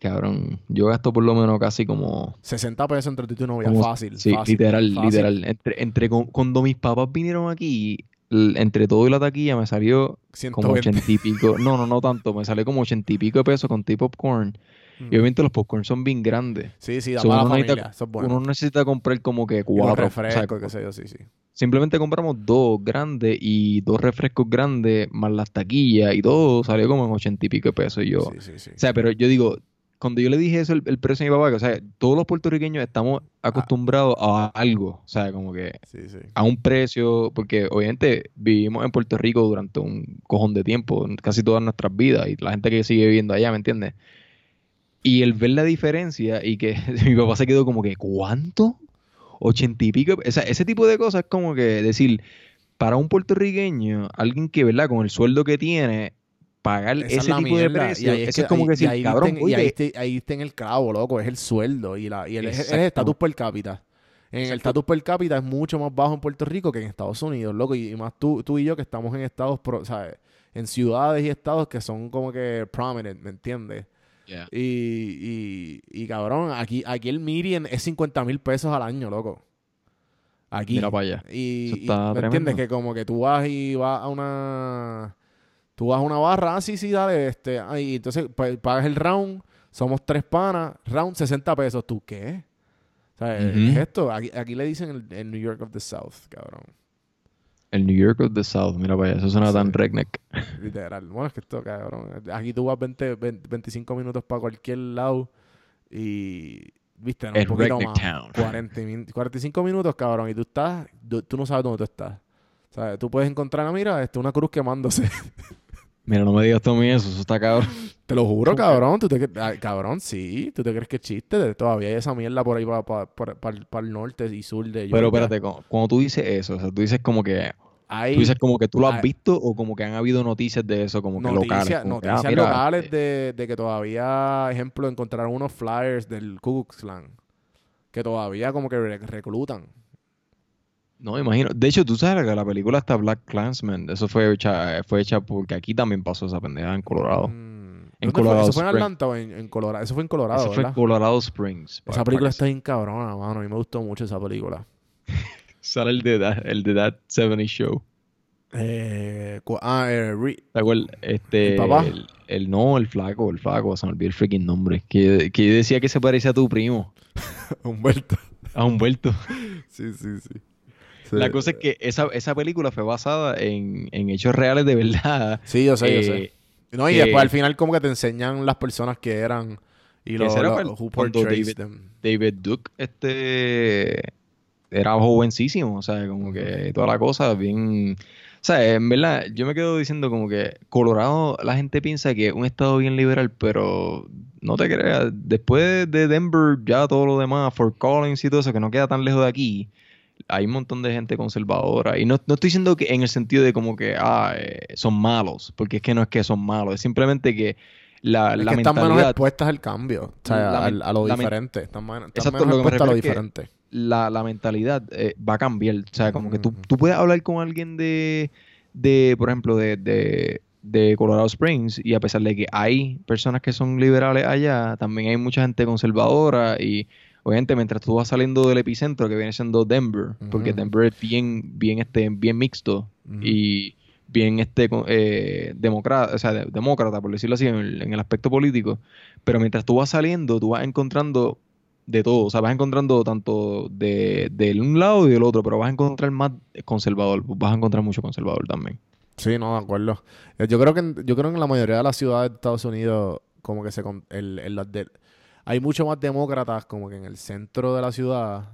cabrón, yo gasto por lo menos casi como... 60 pesos entre tú y tu novia. como- fácil. Sí, fácil, literal, fácil. literal. Entre, entre cu- cuando mis papás vinieron aquí, entre todo y la taquilla me salió como 120. ochenta y pico. No, no, no tanto. Me salió como ochenta y pico de pesos con tipo popcorn. Mm. Y obviamente los popcorn son bien grandes. Sí, sí, da So, para la uno familia. No necesita comprar como que cuatro. o sea, refrescos, qué sé yo, sí, sí. simplemente compramos dos grandes y dos refrescos grandes más las taquillas y todo salió como en ochenta y pico de pesos. Y yo, Sí, sí, sí. o sea, pero yo digo, cuando yo le dije eso, el, el precio a mi papá, que, o sea, todos los puertorriqueños estamos acostumbrados a algo. O sea, como que Sí, sí. a un precio, porque obviamente vivimos en Puerto Rico durante un cojón de tiempo, casi todas nuestras vidas, y la gente que sigue viviendo allá, ¿me entiendes? Y el ver la diferencia y que mi papá se quedó como que, ¿cuánto? Ochenta y pico. O sea, ese tipo de cosas es como que decir, para un puertorriqueño, alguien que, ¿verdad? Con el sueldo que tiene, pagar Esa es ese tipo de mierda. precio, Y ahí eso que- es como ahí- que y ahí cabrón, y te- ahí está en el clavo, loco. Es el sueldo y, la, y el, es- es el estatus per cápita. En el estatus per cápita es mucho más bajo en Puerto Rico que en Estados Unidos, loco. Y, y más tú, tú y yo que estamos en estados, pro- ¿sabes? En ciudades y estados que son como que prominent, ¿me entiendes? Yeah. Y, y, y cabrón, aquí, aquí el median es 50 mil pesos al año, loco. Aquí. Mira para allá. Y, ¿me entiendes? Que como que tú vas y vas a una... Tú vas a una barra, ah, sí, sí, dale, este. ah, y entonces pues, pagas el round, somos tres panas, round 60 pesos. ¿Tú qué? O sea, Ujú. es esto. Aquí, aquí le dicen el, el New York of the South, cabrón. El New York of the South, mira para allá. Eso suena Sí. tan redneck. Literal. Bueno, es que esto, cabrón. Aquí tú vas 20, 20, 25 minutos para cualquier lado y. Viste, no, Es un poquito más. Town. 40 min- 45 minutos, cabrón, y tú estás. Tú, tú no sabes dónde tú estás. O sea, tú puedes encontrar, mira, este, una cruz quemándose. Mira, no me digas tú a mí eso. Eso está cabrón. Te lo juro, cabrón. ¿Tú te, ay, cabrón, sí. ¿Tú te crees que es chiste? Todavía hay esa mierda por ahí para el norte y sur de Pero Georgia. espérate, cu- cuando tú dices eso, o sea, tú dices como que. Hay Tú dices como que tú lo has hay- visto o como que han habido noticias de eso, como que locales. como que, ah, noticias mira, locales eh, de, de que todavía, ejemplo, encontraron unos flyers del Ku Klux Klan. Que todavía como que re- reclutan. No, imagino. De hecho, tú sabes que la película está Black Clansman. Eso fue hecha, fue hecha porque aquí también pasó esa pendeja en Colorado. Mm. En. Colorado ¿Eso fue en. Atlanta o en, en Colorado? Eso fue en Colorado, Eso fue en. Colorado Springs. Esa película está bien cabrona, mano. A mí me gustó mucho esa película. Sale el de That, el de That 70 Show. Eh, ah, eh, Re-. Este, ¿El papá? El, el- no, el flaco, el flaco. Se me olvidó el freaking nombre. Que, que yo decía que se parecía a tu primo. Humberto. A Humberto. sí, sí, sí. Sí. La cosa es que esa, esa película fue basada en, en hechos reales de verdad. Sí, yo sé, yo Eh, sé. No, y que- después al final como que te enseñan las personas que eran y Que lo, who David- them. David Duke, este era jovencísimo, o sea, como que toda la cosa bien. O sea, en verdad, yo me quedo diciendo como que Colorado, la gente piensa que es un estado bien liberal, pero no te creas, después de Denver, ya todo lo demás, Fort Collins y todo eso, que no queda tan lejos de aquí, hay un montón de gente conservadora. Y no, no estoy diciendo que en el sentido de como que ah, eh, son malos, porque es que no es que son malos, es simplemente que la, Es la que están menos mentalidad expuestas al cambio, o sea, La a, lo la diferente. Están, menos lo que me expuestas a lo diferente. la, la mentalidad eh, va a cambiar. O sea, como que tú, tú puedes hablar con alguien de, de por ejemplo, de, de, de Colorado Springs y a pesar de que hay personas que son liberales allá, también hay mucha gente conservadora y obviamente mientras tú vas saliendo del epicentro que viene siendo Denver, porque. Denver es bien, bien, este, bien mixto y bien este eh, demócrata, o sea, de- demócrata, por decirlo así, en el, en el aspecto político. Pero mientras tú vas saliendo, tú vas encontrando de todo. O sea, vas encontrando tanto de, de un lado y del otro, pero vas a encontrar más conservador. Vas a encontrar mucho conservador también. Sí, no, de acuerdo. Eh, Yo creo que en, yo creo que en la mayoría de las ciudades de Estados Unidos como que se el, el- de- hay mucho más demócratas como que en el centro de la ciudad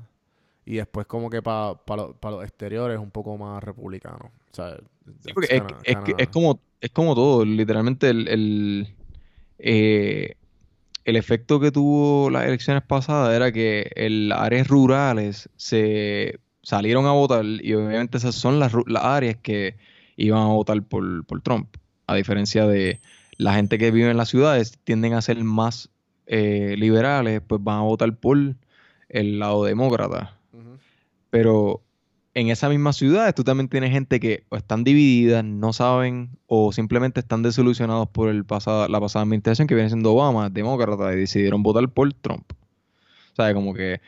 y después como que para los exteriores un poco más republicanos. O sea, Sí, porque es, como, es como todo. Literalmente el, el, eh, el efecto que tuvo las elecciones pasadas era que las áreas rurales se salieron a votar y obviamente esas son las, las áreas que iban a votar por, por Trump. A diferencia de la gente que vive en las ciudades tienden a ser más eh, liberales, pues van a votar por el lado demócrata. Pero en esas mismas ciudades tú también tienes gente que o están divididas, no saben, o simplemente están desilusionados por el pasado, la pasada administración que viene siendo Obama, demócrata, y decidieron votar por Trump. O sea, como que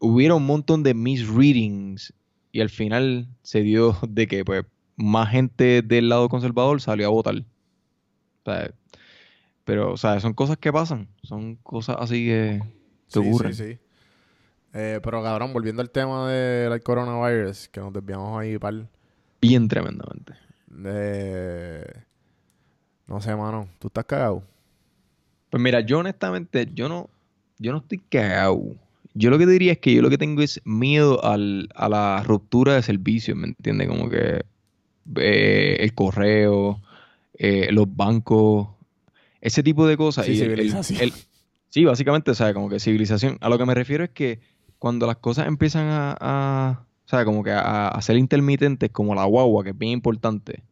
hubiera un montón de misreadings y al final se dio de que pues más gente del lado conservador salió a votar. O sea, pero, o sea, son cosas que pasan, son cosas así que se Sí, ocurren. sí, sí. Eh, pero cabrón, volviendo al tema del coronavirus, que nos desviamos ahí par. Bien tremendamente. Eh, no sé, mano. ¿Tú estás cagado? Pues mira, yo honestamente, yo no, yo no estoy cagado. Yo lo que te diría es que yo lo que tengo es miedo al, a la ruptura de servicios, ¿me entiendes? Como que eh, el correo, eh, los bancos, ese tipo de cosas. Sí, Y el- civilización. el- sí, básicamente, o sea, como que civilización. A lo que me refiero es que cuando las cosas empiezan a, a o sea, como que a, a ser intermitentes, como la guagua, que es bien importante,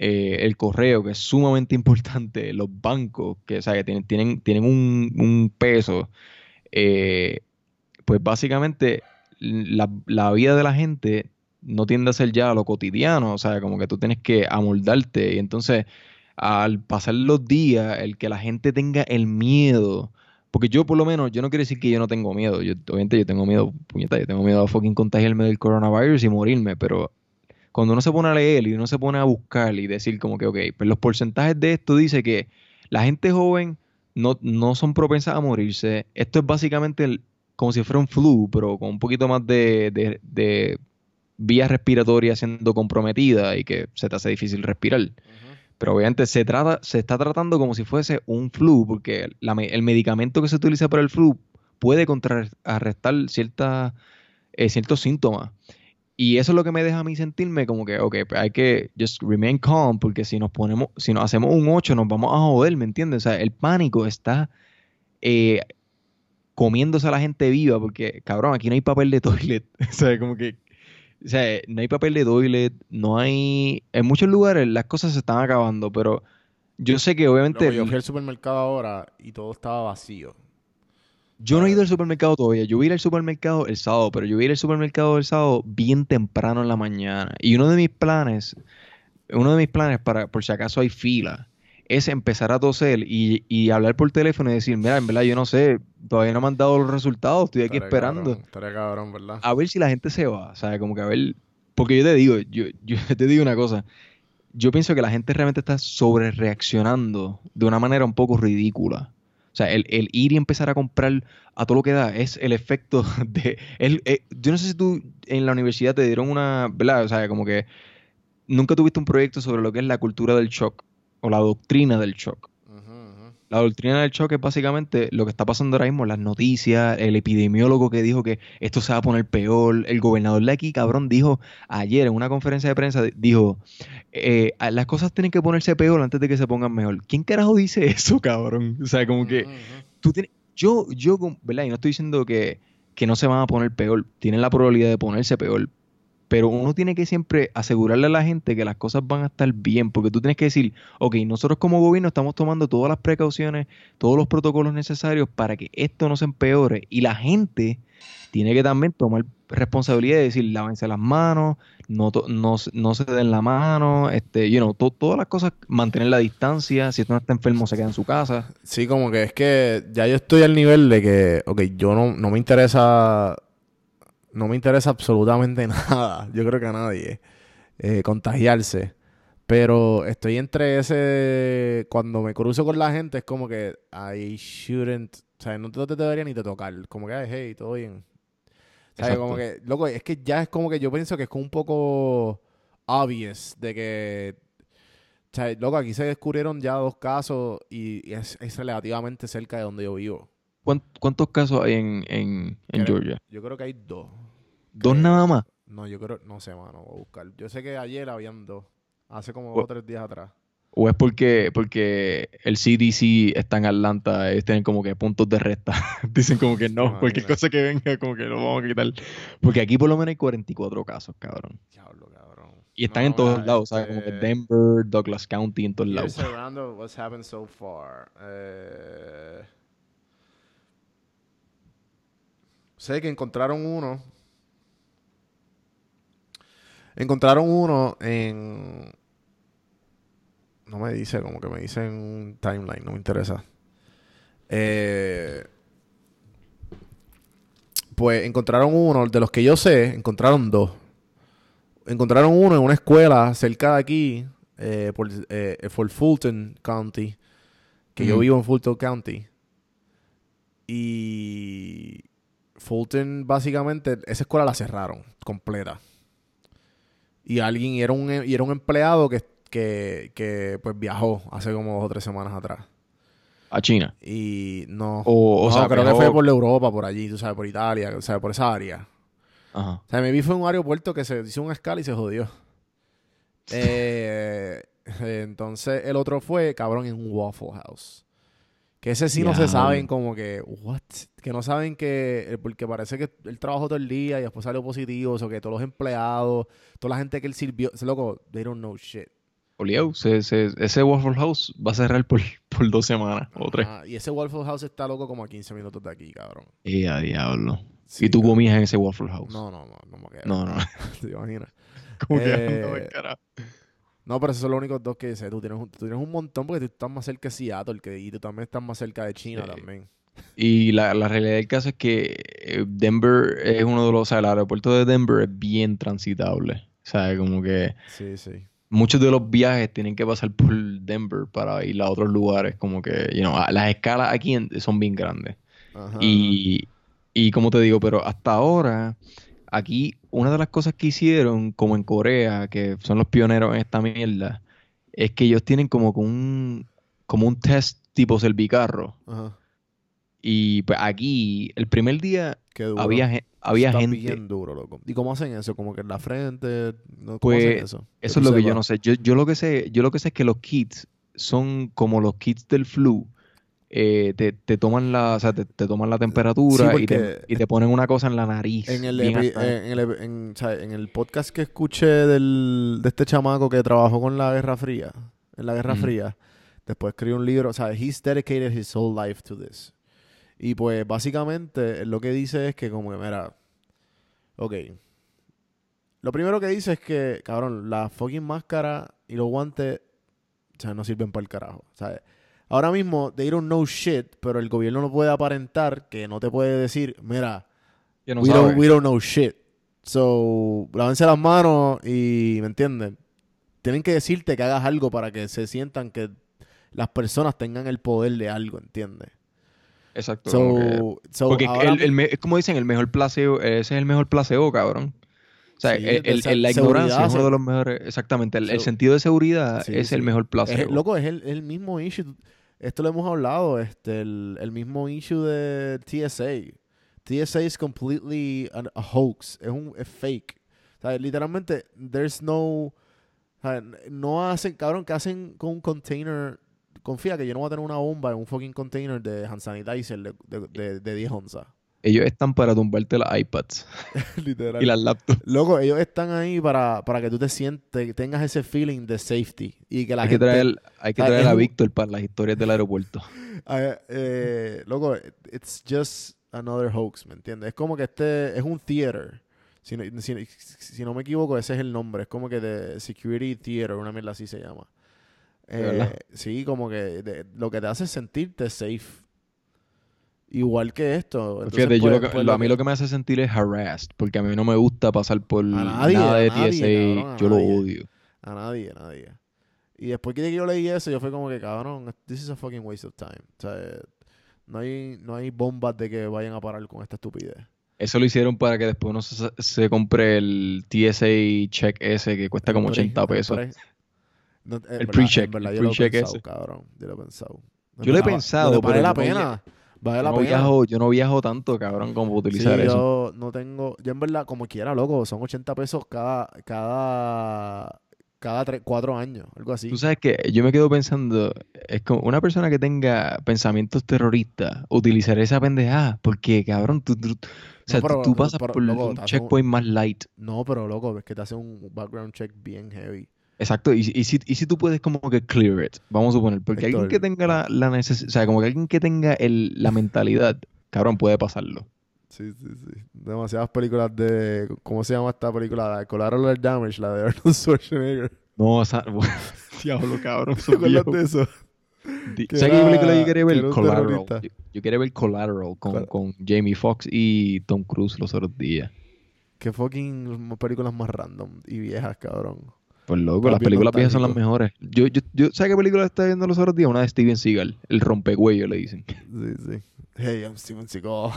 eh, el correo, que es sumamente importante, los bancos, que, sea, que tienen, tienen, tienen un, un peso, eh, pues básicamente la, la vida de la gente no tiende a ser ya lo cotidiano, o sea, como que tú tienes que amoldarte y entonces al pasar los días, el que la gente tenga el miedo Porque yo, por lo menos, yo no quiero decir que yo no tengo miedo. Yo, obviamente, yo tengo miedo, puñeta, yo tengo miedo a fucking contagiarme del coronavirus y morirme. Pero cuando uno se pone a leer y uno se pone a buscar y decir, como que, ok, pues los porcentajes de esto dice que la gente joven no, no son propensas a morirse. Esto es básicamente como si fuera un flu, pero con un poquito más de, de, de vías respiratorias siendo comprometida y que se te hace difícil respirar. Pero obviamente se, trata, se está tratando como si fuese un flu, porque el medicamento que se utiliza para el flu puede contrarrestar ciertas, eh, ciertos síntomas. Y eso es lo que me deja a mí sentirme como que, ok, pues hay que just remain calm, porque si nos ponemos, si nos hacemos un 8, nos vamos a joder, ¿me entiendes? O sea, el pánico está eh, comiéndose a la gente viva, porque, cabrón, aquí no hay papel de toilet. o sea, como que o sea, no hay papel de toilet, no hay... En muchos lugares las cosas se están acabando, pero yo sé que obviamente... yo fui al supermercado ahora y todo estaba vacío. Yo no he ido al supermercado todavía. Yo voy a ir al supermercado el sábado, pero yo voy a ir al supermercado el sábado bien temprano en la mañana. Y uno de mis planes, uno de mis planes para, por si acaso hay fila, es empezar a toser y, y, hablar por teléfono y decir, mira, en verdad yo no sé, todavía no me han dado los resultados, estoy aquí esperando. Cabrón, ¿verdad? A ver si la gente se va, o sea, como que a ver, porque yo te digo, yo, yo te digo una cosa, yo pienso que la gente realmente está sobre reaccionando de una manera un poco ridícula. O sea, el, el, ir y empezar a comprar a todo lo que da es el efecto de... El, eh, yo no sé si tú en la universidad te dieron una... ¿Verdad? O sea, como que nunca tuviste un proyecto sobre lo que es la cultura del shock o la doctrina del shock. La doctrina del shock es básicamente lo que está pasando ahora mismo, las noticias, el epidemiólogo que dijo que esto se va a poner peor, el gobernador de aquí, cabrón, dijo ayer en una conferencia de prensa, dijo, eh, las cosas tienen que ponerse peor antes de que se pongan mejor. ¿Quién carajo dice eso, cabrón? O sea, como que tú tienes, yo, yo, ¿verdad? Y no estoy diciendo que, que no se van a poner peor, tienen la probabilidad de ponerse peor, pero uno tiene que siempre asegurarle a la gente que las cosas van a estar bien, porque tú tienes que decir, ok, nosotros como gobierno estamos tomando todas las precauciones, todos los protocolos necesarios para que esto no se empeore, y la gente tiene que también tomar responsabilidad de decir, lávense las manos, no, no, se den la mano, este, you know, todas las cosas, mantener la distancia, si no está enfermo se queda en su casa. Sí, como que es que ya yo estoy al nivel de que, ok, yo no, no me interesa no me interesa absolutamente nada, yo creo que a nadie, eh, contagiarse. Pero estoy entre ese. Cuando me cruzo con la gente, es como que I shouldn't. O sea, no te, debería ni te tocar. Como que, hey, todo bien. O sea, como que, loco, es que ya es como que yo pienso que es como un poco obvious de que. O sea, loco, aquí se descubrieron ya dos casos y, es, relativamente cerca de donde yo vivo. ¿Cuántos casos hay en, en, en Georgia? Yo creo que hay dos. ¿Dos nada más? No, yo creo, no sé, mano, voy a buscar. Yo sé que ayer habían dos, hace como dos o tres días atrás. ¿O es porque, porque el CDC está en Atlanta, ellos tienen como que puntos de resta? Dicen como que no, cualquier cosa que venga, como que lo vamos a quitar. Porque aquí por lo menos hay 44 casos, cabrón. Diablo, cabrón. Y están en todos lados, ¿sabes? Como que este, Denver, Douglas County, en todos lados. what's happened so far. Eh, sé que encontraron uno Encontraron uno en. No me dice, como que me dice en un timeline, no me interesa. Eh, pues encontraron uno, de los que yo sé, encontraron dos. Encontraron uno en una escuela cerca de aquí, eh, por, eh, Fulton County, que yo vivo en Fulton County. Y Fulton, básicamente, esa escuela la cerraron completa y alguien, y era un, y era un empleado que, que, pues viajó hace como dos o tres semanas atrás. ¿A China? Y no. O, sea, creo que fue por Europa, por allí, tú sabes, por Italia, o sea, por esa área. Ajá. O sea, me vi fue en un aeropuerto que se hizo una escala y se jodió. eh, entonces, el otro fue, cabrón, en un Waffle House. Que ese sí no se saben como que, what? Que no saben que, eh, porque parece que él trabajó todo el día y después salió positivo, o que todos los empleados, toda la gente que él sirvió, ese loco, they don't know shit. Oliao, ese Waffle House va a cerrar por, por dos semanas o tres. y ese Waffle House está loco como a 15 minutos de aquí, cabrón. Y a diablo. ¿Y tú comías en ese Waffle House? No, no, no, no me quedo. No, no. ¿Te imaginas? ¿Cómo que eh, carajo? No, pero esos son los únicos dos que sé. Tú tienes, un, tú tienes un montón porque tú estás más cerca de Seattle que, y tú también estás más cerca de China también. Y la, la realidad del caso es que eh, Denver es uno de los, o sea, el aeropuerto de Denver es bien transitable. O sea, como que Sí, sí. muchos de los viajes tienen que pasar por Denver para ir a otros lugares. Como que, you know, las escalas aquí son bien grandes. Ajá, Y, y como te digo, pero hasta ahora, aquí una de las cosas que hicieron, como en Corea, que son los pioneros en esta mierda, es que ellos tienen como un, como un test tipo servicarro. ajá. Y pues aquí, el primer día, Qué duro. había, había Está gente. bien duro, loco. ¿Y cómo hacen eso? Como que en la frente. ¿no? ¿Cómo Pues, hacen eso? Eso es lo que yo no sé. Yo, yo lo que sé, yo lo que sé es que los kits son como los kits del flu. Eh, te, te toman la, o sea, te, te toman la temperatura Sí, y, te, y te ponen una cosa en la nariz. En el, epi- hasta- en, el, en- en podcast que escuché del, de este chamaco que trabajó con la Guerra Fría, en la Guerra. Fría, después escribió un libro, o sea, he's dedicated his whole life to this. Y pues básicamente lo que dice es que como que, mira, ok, lo primero que dice es que, cabrón, la fucking máscara y los guantes, o sea, no sirven para el carajo. Ahora mismo, they don't know shit, pero el gobierno no puede aparentar que no te puede decir, mira, we, don't, we don't know shit. So, lávense las manos y, ¿me entienden? Tienen que decirte que hagas algo para que se sientan que las personas tengan el poder de algo, ¿entiendes? Exacto. como que- So, so porque ahora el, el es como dicen, el mejor placebo, ese es el mejor placebo, cabrón. O sea, Sí, el- la ignorancia es uno de los mejores. Exactamente, el, el Se- sentido de seguridad Sí, es el mejor es, placebo. loco, es el mismo issue. Esto lo hemos hablado, este, el, el mismo issue de TSA. TSA es completely an- a hoax, es un es fake. O literalmente, there's no. no hacen, cabrón, que hacen con un container. Confía que yo no voy a tener una bomba en un fucking container de hand sanitizer de, de, de, de 10 onzas. Ellos están para tumbarte las iPads Literal. y las laptops. Loco, ellos están ahí para, para que tú te sientes, tengas ese feeling de safety. Y que la Hay que traer, hay que Ah, traer a Víctor para las historias del aeropuerto. Eh, eh, loco, it's just another hoax, ¿me entiendes? Es como que este es un theater. Si no, si- si no me equivoco, ese es el nombre. Es como que de Security Theater, una mierda así se llama. ¿De Eh, sí, como que de- lo que te hace sentirte safe. Igual que esto. Entonces, Fíjate, yo pues- lo que- pues lo- a mí lo que me hace sentir es harassed, porque a mí no me gusta pasar por nadie, nada de nadie, TSA. cabrón, yo lo nadie. odio. A nadie, a nadie. Y después que yo leí eso, yo fue como que, cabrón, this is a fucking waste of time. O sea, no hay, no hay bombas de que vayan a parar con esta estupidez. Eso lo hicieron para que después uno se, se compre el TSA check ese que cuesta como El pre- 80 el pesos. no, pre-check, el pre-check pensado, ese. cabrón. Yo lo he pensado. En Yo lo he pensado, vale la pena. Vale Yo la no, pena. viajo, yo no viajo tanto, cabrón, como Sí, utilizar eso. yo no tengo... Yo en verdad, como quiera, loco, son 80 pesos cada... Cada... Cada tres, cuatro años, algo así. Tú sabes que yo me quedo pensando, es como una persona que tenga pensamientos terroristas, utilizar esa pendejada, porque cabrón, tú, tú- o sea, tú- pero- tú, pasas pero, por loco, un- checkpoint más light. No, pero loco, es que te hace un background check bien heavy. Exacto, y, y si, y si tú puedes como que clear it, vamos a suponer, porque alguien que tenga la, la necesidad, o sea, como que alguien que tenga el, la mentalidad, cabrón, puede pasarlo. Sí, sí, sí. Demasiadas películas de... ¿Cómo se llama esta película? La Collateral Damage, la de Arnold Schwarzenegger. No, o sea, diablo, cabrón, ¿Te acuerdas de eso? ¿Sabes qué película yo quería que ver? Collateral. Yo, yo quería ver Collateral con, con Jamie Foxx y Tom Cruise los otros días. Qué fucking películas más random y viejas, cabrón. Pues loco, las películas viejas son las mejores. Yo, yo, yo, ¿sabes qué película estaba viendo los otros días? Una de Steven Seagal, El rompecuello le dicen. Sí, sí. Hey, I'm Steven Seagal.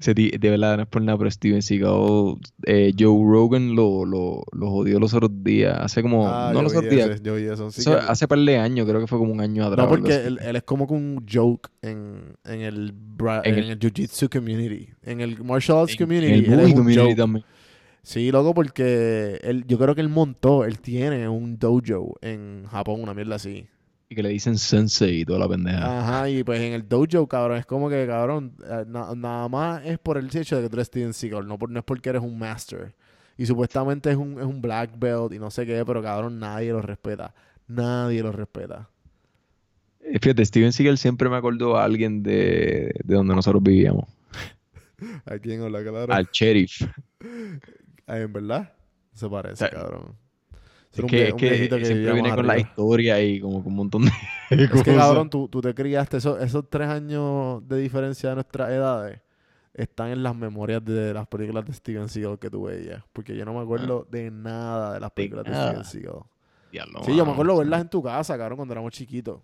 Ti- de verdad no es por nada, pero Steven Seagal, eh, Joe Rogan lo, lo, lo jodió los otros días, hace como, Ah, no los otros días, ese, yo vi eso. Sí eso que- hace par de años, creo que fue como un año atrás. no, porque él, él es como un joke en, en el, En en el- el, Jiu-Jitsu community. En el Martial Arts En- community. en el él es un community joke. también. Sí, loco, porque él, yo creo que él montó, él tiene un dojo en Japón, una mierda así. Y que le dicen sensei y toda la pendeja. Ajá, y pues en el dojo, cabrón, es como que, cabrón, eh, na- nada más es por el hecho de que tú eres Steven Seagal, no, por- no es porque eres un master. Y supuestamente es un, es un black belt y no sé qué, pero cabrón, nadie lo respeta. Nadie lo respeta. Eh, Fíjate, Steven Seagal siempre me acordó a alguien de, de donde nosotros vivíamos. ¿A quién habla, claro? Al sheriff. Ah, ¿En verdad? Se parece, sea, cabrón. Es un que, vie- es un que viejito que siempre viene con la historia y como con un montón de Es que, cosas. cabrón, tú, tú te criaste, esos, esos tres años de diferencia de nuestras edades están en las memorias de las películas de Steven Seagal que tú veías. Porque yo no me acuerdo de nada de las películas de. Steven Seagal. Diablo, sí, yo me acuerdo verlas en tu casa, cabrón, cuando éramos chiquitos.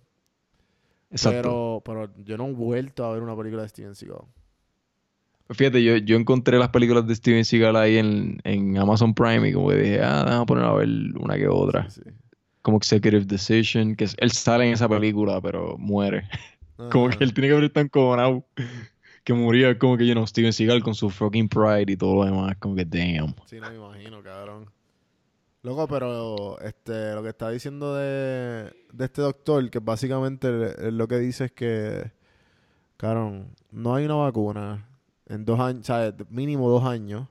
Exacto. Pero, pero yo no he vuelto a ver una película de Steven Seagal. Fíjate, yo, yo encontré las películas de Steven Seagal ahí en, en Amazon Prime y como que dije, ah, déjame poner a ver una que otra. Sí, sí. Como Executive Decision, que es- él sale en esa película, pero muere. Como que él tiene que haber tan cojonado que moría como que, you know, Steven Seagal con su fucking pride y todo lo demás. Como que, damn. Sí, no me imagino, cabrón. Loco, pero este, lo que está diciendo de, de este doctor, que básicamente lo que dice es que, cabrón, no hay una vacuna en dos años, ¿sabes? Mínimo dos años.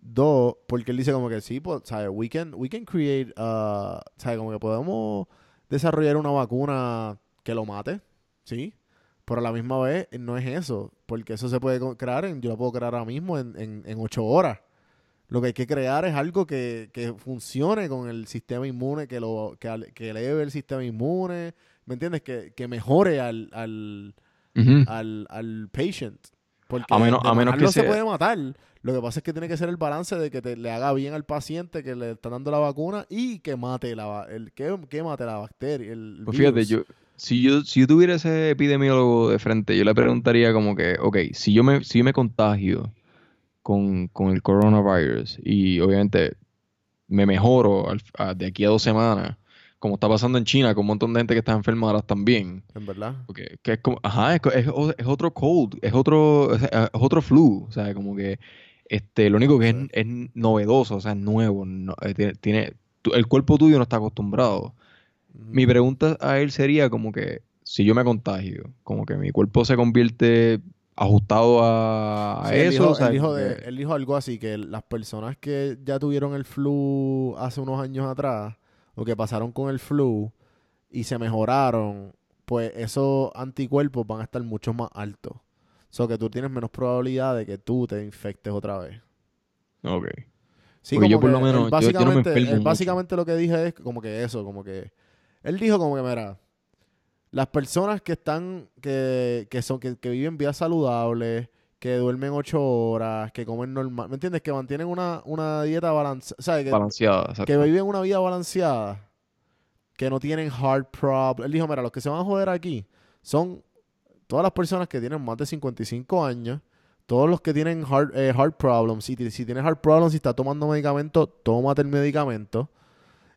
Dos, porque él dice como que sí, pues, ¿sabes? We can, we can create, uh, ¿sabes? Como que podemos desarrollar una vacuna que lo mate, ¿sí? Pero a la misma vez no es eso, porque eso se puede crear, en, yo lo puedo crear ahora mismo en, en, en ocho horas. Lo que hay que crear es algo que, que funcione con el sistema inmune, que lo que, que eleve el sistema inmune, ¿me entiendes? Que, que mejore al, al, al, al patient. Porque A menos- a menos que matarlo se sea- puede matar. Lo que pasa es que tiene que ser el balance de que te, le haga bien al paciente que le están dando la vacuna y que mate la, el, que, que mate la bacteria. El, Pues fíjate, yo, si yo, si yo tuviera ese epidemiólogo de frente, yo le preguntaría como que, ok, si yo me, si yo me contagio con, con el coronavirus y obviamente me mejoro al- a- de aquí a dos semanas, como está pasando en China, con un montón de gente que está enferma ahora también. En verdad. Porque que es como, ajá, es, es otro cold, es otro, es, es otro flu, o sea, como que este, lo único que es, es novedoso, o sea, es nuevo, no- eh, tiene, tiene- tu- el cuerpo tuyo no está acostumbrado. Mi Ujú. pregunta a él sería como que si yo me contagio, como que mi cuerpo se convierte ajustado a, Sí, él eso, dijo, o sea, él, dijo como de- que- él dijo algo así, que las personas que ya tuvieron el flu hace unos años atrás, o que pasaron con el flu y se mejoraron, pues esos anticuerpos van a estar mucho más altos. O sea, que tú tienes menos probabilidad de que tú te infectes otra vez. ok. Sí, Porque yo como por lo menos, yo- yo no me básicamente, enfermo él mucho. básicamente lo que dije es como que eso, como que... Él dijo como que, mira, las personas que están, que, que son, que, que viven vidas saludables, que duermen ocho horas, que comen normal, ¿me entiendes? Que mantienen una, una dieta. Que, Balanceada, exacto. que viven una vida balanceada, que no tienen heart problems. Él dijo, mira, los que se van a joder aquí son todas las personas que tienen más de 55 años, todos los que tienen heart, eh, heart problems. Si, ti- si tienes heart problems y estás tomando medicamento, tómate el medicamento.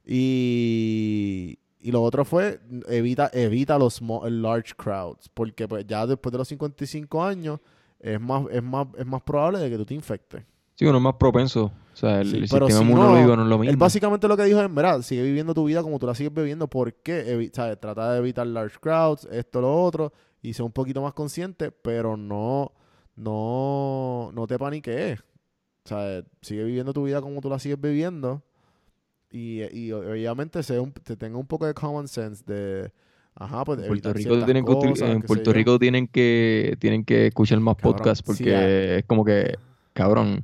Y, y lo otro fue, evita, evita los large crowds, porque pues ya después de los 55 años es más, es más, es más probable de que tú te infectes. Sí, uno es más propenso. O sea, el, Sí, el sistema si inmunológico no, es lo mismo. Él básicamente lo que dijo es, mira, sigue viviendo tu vida como tú la sigues viviendo. ¿Por qué? Evi- ¿sabes? Trata de evitar large crowds, esto, lo otro, y ser un poquito más consciente, pero no, no, no te paniques. O sea, sigue viviendo tu vida como tú la sigues viviendo. Y, y obviamente sea un- te tenga un poco de common sense de, ajá, pues En Puerto Rico tienen que, en Puerto yo. Rico tienen que tienen que escuchar más Cabrón, podcasts porque sí, es como que cabrón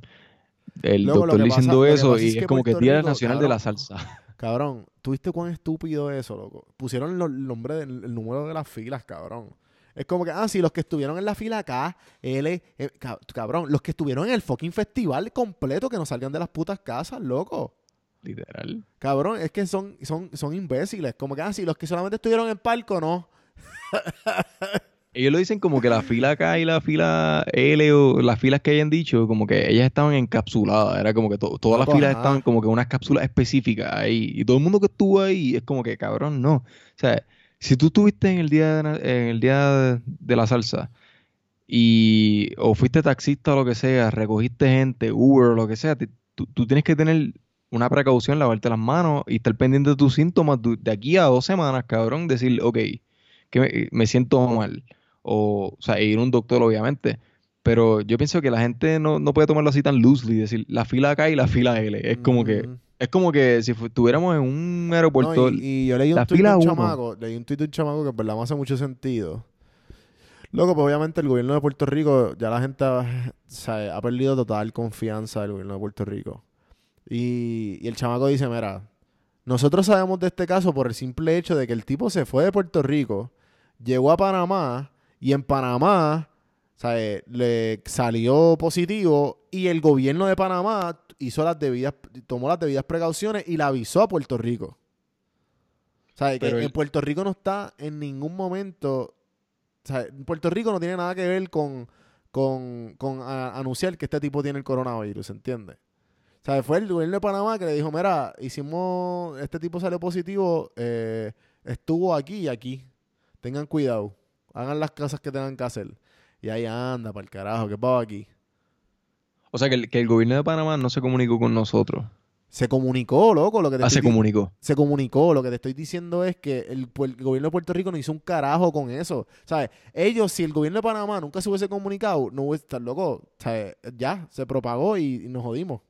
el Luego, doctor que diciendo pasa- que eso y es es, que como que Puerto Día Rico, Nacional de la Salsa. Cabrón, ¿tú viste cuán estúpido eso, loco? Pusieron lo- el nombre del el número de las filas, cabrón. Es como que, ah, sí, los que estuvieron en la fila acá, L, eh, ca- cabrón, los que estuvieron en el fucking festival completo que no salgan de las putas casas, loco. Literal. Cabrón, es que son, son, son imbéciles. Como que, ah, sí, los que solamente estuvieron en palco, no. Ellos lo dicen como que la fila acá y la fila L o las filas que hayan dicho, como que ellas estaban encapsuladas. Era como que to- todas las filas ajá. estaban como que unas cápsulas específicas ahí. Y todo el mundo que estuvo ahí es como que, cabrón, no. O sea, si tú estuviste en el día de, en el día de, de la salsa y o fuiste taxista o lo que sea, recogiste gente, Uber o lo que sea, te- tú, tú tienes que tener una precaución, lavarte las manos y estar pendiente de tus síntomas de aquí a dos semanas, cabrón. Decir, ok, que me, me siento mal. O, o sea, ir a un doctor, obviamente. Pero yo pienso que la gente no, no puede tomarlo así tan loosely, decir la fila acá y la fila L. Es como que, es como que si estuviéramos en un No, aeropuerto. y, y yo leí un tuit de un chamaco, leí un tuit de un chamaco que en verdad me hace mucho sentido. Loco, pues obviamente el gobierno de Puerto Rico, ya la gente o sea, ha perdido total confianza del gobierno de Puerto Rico. Y, y el chamaco dice, mira, Nosotros sabemos de este caso por el simple hecho de que el tipo se fue de Puerto Rico, llegó a Panamá y en Panamá ¿sabe? le salió positivo y el gobierno de Panamá hizo las debidas, tomó las debidas precauciones y la avisó a Puerto Rico. ¿Sabe? Que el- en Puerto Rico no está en ningún momento. ¿sabe? Puerto Rico no tiene nada que ver con, con, con a- anunciar que este tipo tiene el coronavirus, ¿entiendes? O sea, fue el gobierno de Panamá que le dijo, mira, hicimos, este tipo salió positivo, eh, estuvo aquí y aquí. Tengan cuidado. Hagan las cosas que tengan que hacer. Y ahí anda, para el carajo, que pavo aquí. O sea, que el, que el gobierno de Panamá no se comunicó con nosotros. Se comunicó, loco, lo que te Ah, se estoy comunicó. se comunicó. Lo que te estoy diciendo es que el, gobierno de Puerto Rico no hizo un carajo con eso. ¿Sabes? Ellos, si el gobierno de Panamá nunca se hubiese comunicado, no hubiese estar loco. ¿Sabes? Ya, se propagó y, y nos jodimos.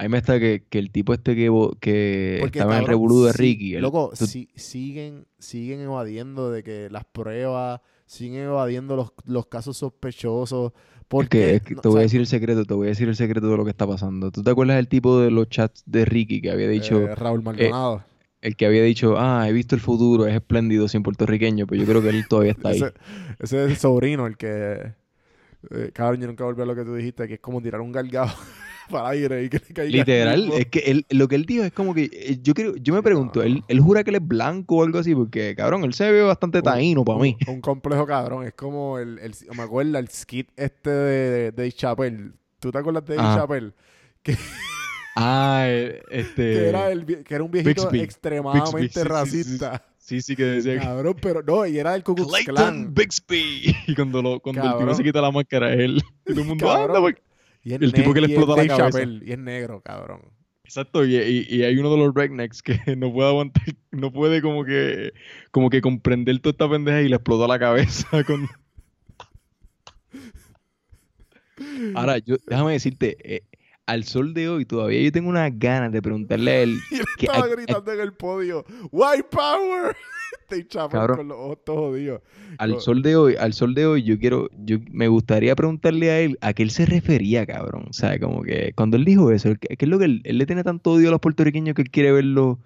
Ahí me está que, que el tipo este que, que Porque, estaba en el revolú de Ricky. el- loco, tú- si- siguen, siguen evadiendo de que las pruebas, siguen evadiendo los, los casos sospechosos. es Porque, que, es que no, te o voy a decir el secreto, te voy a decir el secreto de lo que está pasando. ¿Tú te acuerdas del tipo de los chats de Ricky que había dicho, eh, Raúl Maldonado. el que había dicho, ah, he visto el futuro, es espléndido sin puertorriqueño? Pues yo creo que él todavía está ahí. ese, ese es el sobrino, el que. Eh, cabrón, yo nunca volví a lo que tú dijiste, que es como tirar un galgado para el aire y que le caiga. Literal, es que él, lo que él dijo es como que eh, yo creo, yo me pregunto, él, él jura que él es blanco o algo así, porque cabrón, él se ve bastante taíno para mí. Un, complejo cabrón. Es como el, el- me acuerdo el skit este de, de, Dave Chappelle. ¿Tú te acuerdas de Dave Ajá. Chappelle? Ah, eh, este. Que era, el, que era un viejito Bixby. extremadamente Bixby, sí, sí, sí, racista. Sí, sí, que decía que. Cabrón, pero no, y era el Ku Klux Clayton Klan. Bixby. Y cuando, lo, cuando el tipo se quita la máscara, es él. Y todo el mundo Cabrón. anda, porque- Y el tipo que le explota la cabeza. Y es negro, cabrón. Exacto, y, y- y hay uno de los rednecks que no puede aguantar, no puede como que, como que comprender toda esta pendeja y le explota la cabeza con... Ahora, yo, déjame decirte, eh, al sol de hoy todavía yo tengo unas ganas de preguntarle a él Y él que- estaba a- a- gritando en el podio, ¡White Power! Chappelle Cabrón. con los ojos todos jodidos. al sol de hoy, al sol de hoy, yo quiero, yo me gustaría preguntarle a él a qué él se refería, cabrón. O sea, como que cuando él dijo eso, ¿qué es lo que él, él le tiene tanto odio a los puertorriqueños que él quiere verlo?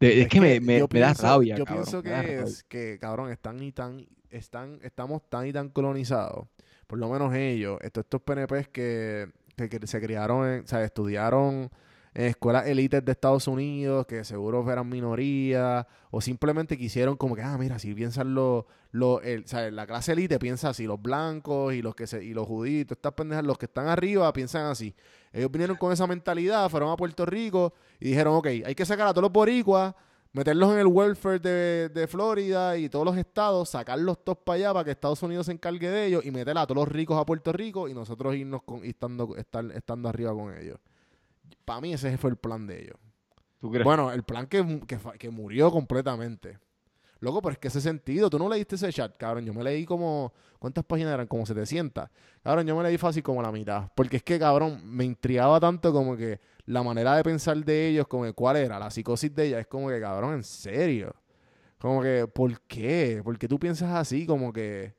de- es, que, me, yo da pienso- rabia, Yo cabrón, pienso me da que es que, cabrón, están y tan, están, estamos tan y tan colonizados. Por lo menos ellos, estos, estos PNPs que, que, se criaron, en, o sea, estudiaron en escuelas élites de Estados Unidos, que seguro eran minorías, o simplemente quisieron como que, ah, mira, si piensan los, los el- o sea, la clase élite piensa así, los blancos y los que se, y los juditos, estas pendejas, los que están arriba piensan así. Ellos vinieron con esa mentalidad, fueron a Puerto Rico y dijeron, ok, hay que sacar a todos los boricuas, meterlos en el welfare de, de Florida y todos los estados, sacarlos todos para allá para que Estados Unidos se encargue de ellos y meter a todos los ricos a Puerto Rico y nosotros irnos con, y estando, estar, estando arriba con ellos. Para mí ese fue el plan de ellos. ¿Tú crees? Bueno, el plan que, que, que murió completamente. Loco, pero es que ese sentido, tú no leíste ese chat, cabrón. Yo me leí como, ¿cuántas páginas eran? Como 700. Cabrón, yo me leí fácil como la mitad. Porque es que, cabrón, me intrigaba tanto como que la manera de pensar de ellos, como que cuál era, la psicosis de ella, es como que, cabrón, en serio. Como que, ¿por qué? ¿Por qué tú piensas así? Como que,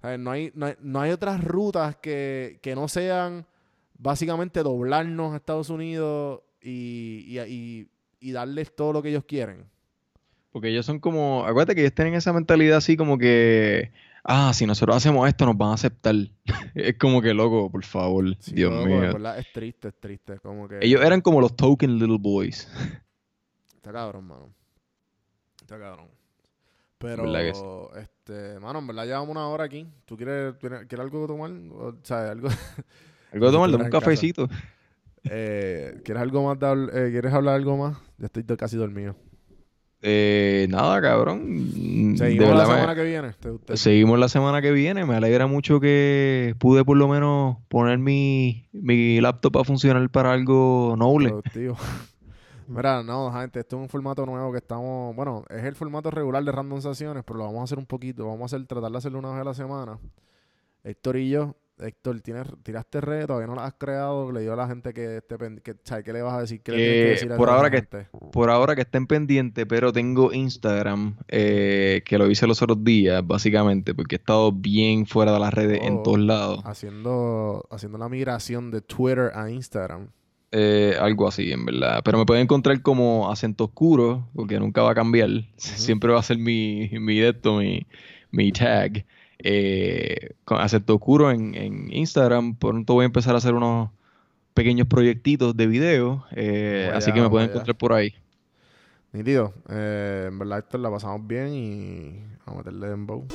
¿sabes? No hay, no hay, no hay otras rutas que, que no sean básicamente doblarnos a Estados Unidos y, y, y- y darles todo lo que ellos quieren. Porque ellos son como, acuérdate que ellos tienen esa mentalidad así como que, ah, si nosotros hacemos esto nos van a aceptar. es como que loco, por favor, Sí, Dios loco, mío. verdad, es triste, es triste. Como que. Ellos eran como los token little boys. Está cabrón, mano. Está cabrón. Pero, ¿Verdad que este, mano, en verdad llevamos una hora aquí. ¿Tú quieres, quieres algo tomar? O sea, algo. Algo de tomar, un cafecito. eh, ¿Quieres algo más? de eh, ¿Quieres hablar algo más? Ya estoy casi dormido. Eh, nada, cabrón. De Seguimos la me- semana que viene. Seguimos la semana que viene. Me alegra mucho que pude por lo menos poner mi, mi laptop a funcionar para algo noble. productivo. Mira, no, gente, esto es un formato nuevo que estamos, bueno, es el formato regular de Random Sesiones, pero lo vamos a hacer un poquito, vamos a hacer, tratar de hacerlo una vez a la semana. Héctor y yo, Héctor, tienes, tiraste redes, todavía no las has creado, le dio a la gente que, esté que ¿sabes? ¿qué le vas a decir? ¿Qué le que Que decir a por ahora que-? Por ahora que estén pendientes, pero tengo Instagram, eh, que lo hice los otros días, básicamente, porque he estado bien fuera de las redes Oh. en todos lados. Haciendo, haciendo la migración de Twitter a Instagram. Eh, algo así, en verdad. Pero me pueden encontrar como acento oscuro, porque nunca va a cambiar. Siempre va a ser mi, mi esto, mi, mi tag. Eh, con acento oscuro en, en, Instagram. Pronto voy a empezar a hacer unos pequeños proyectitos de video. Eh, así que me pueden encontrar por ahí. Nítido. Eh, en verdad, esto la pasamos bien y vamos a meterle en bow.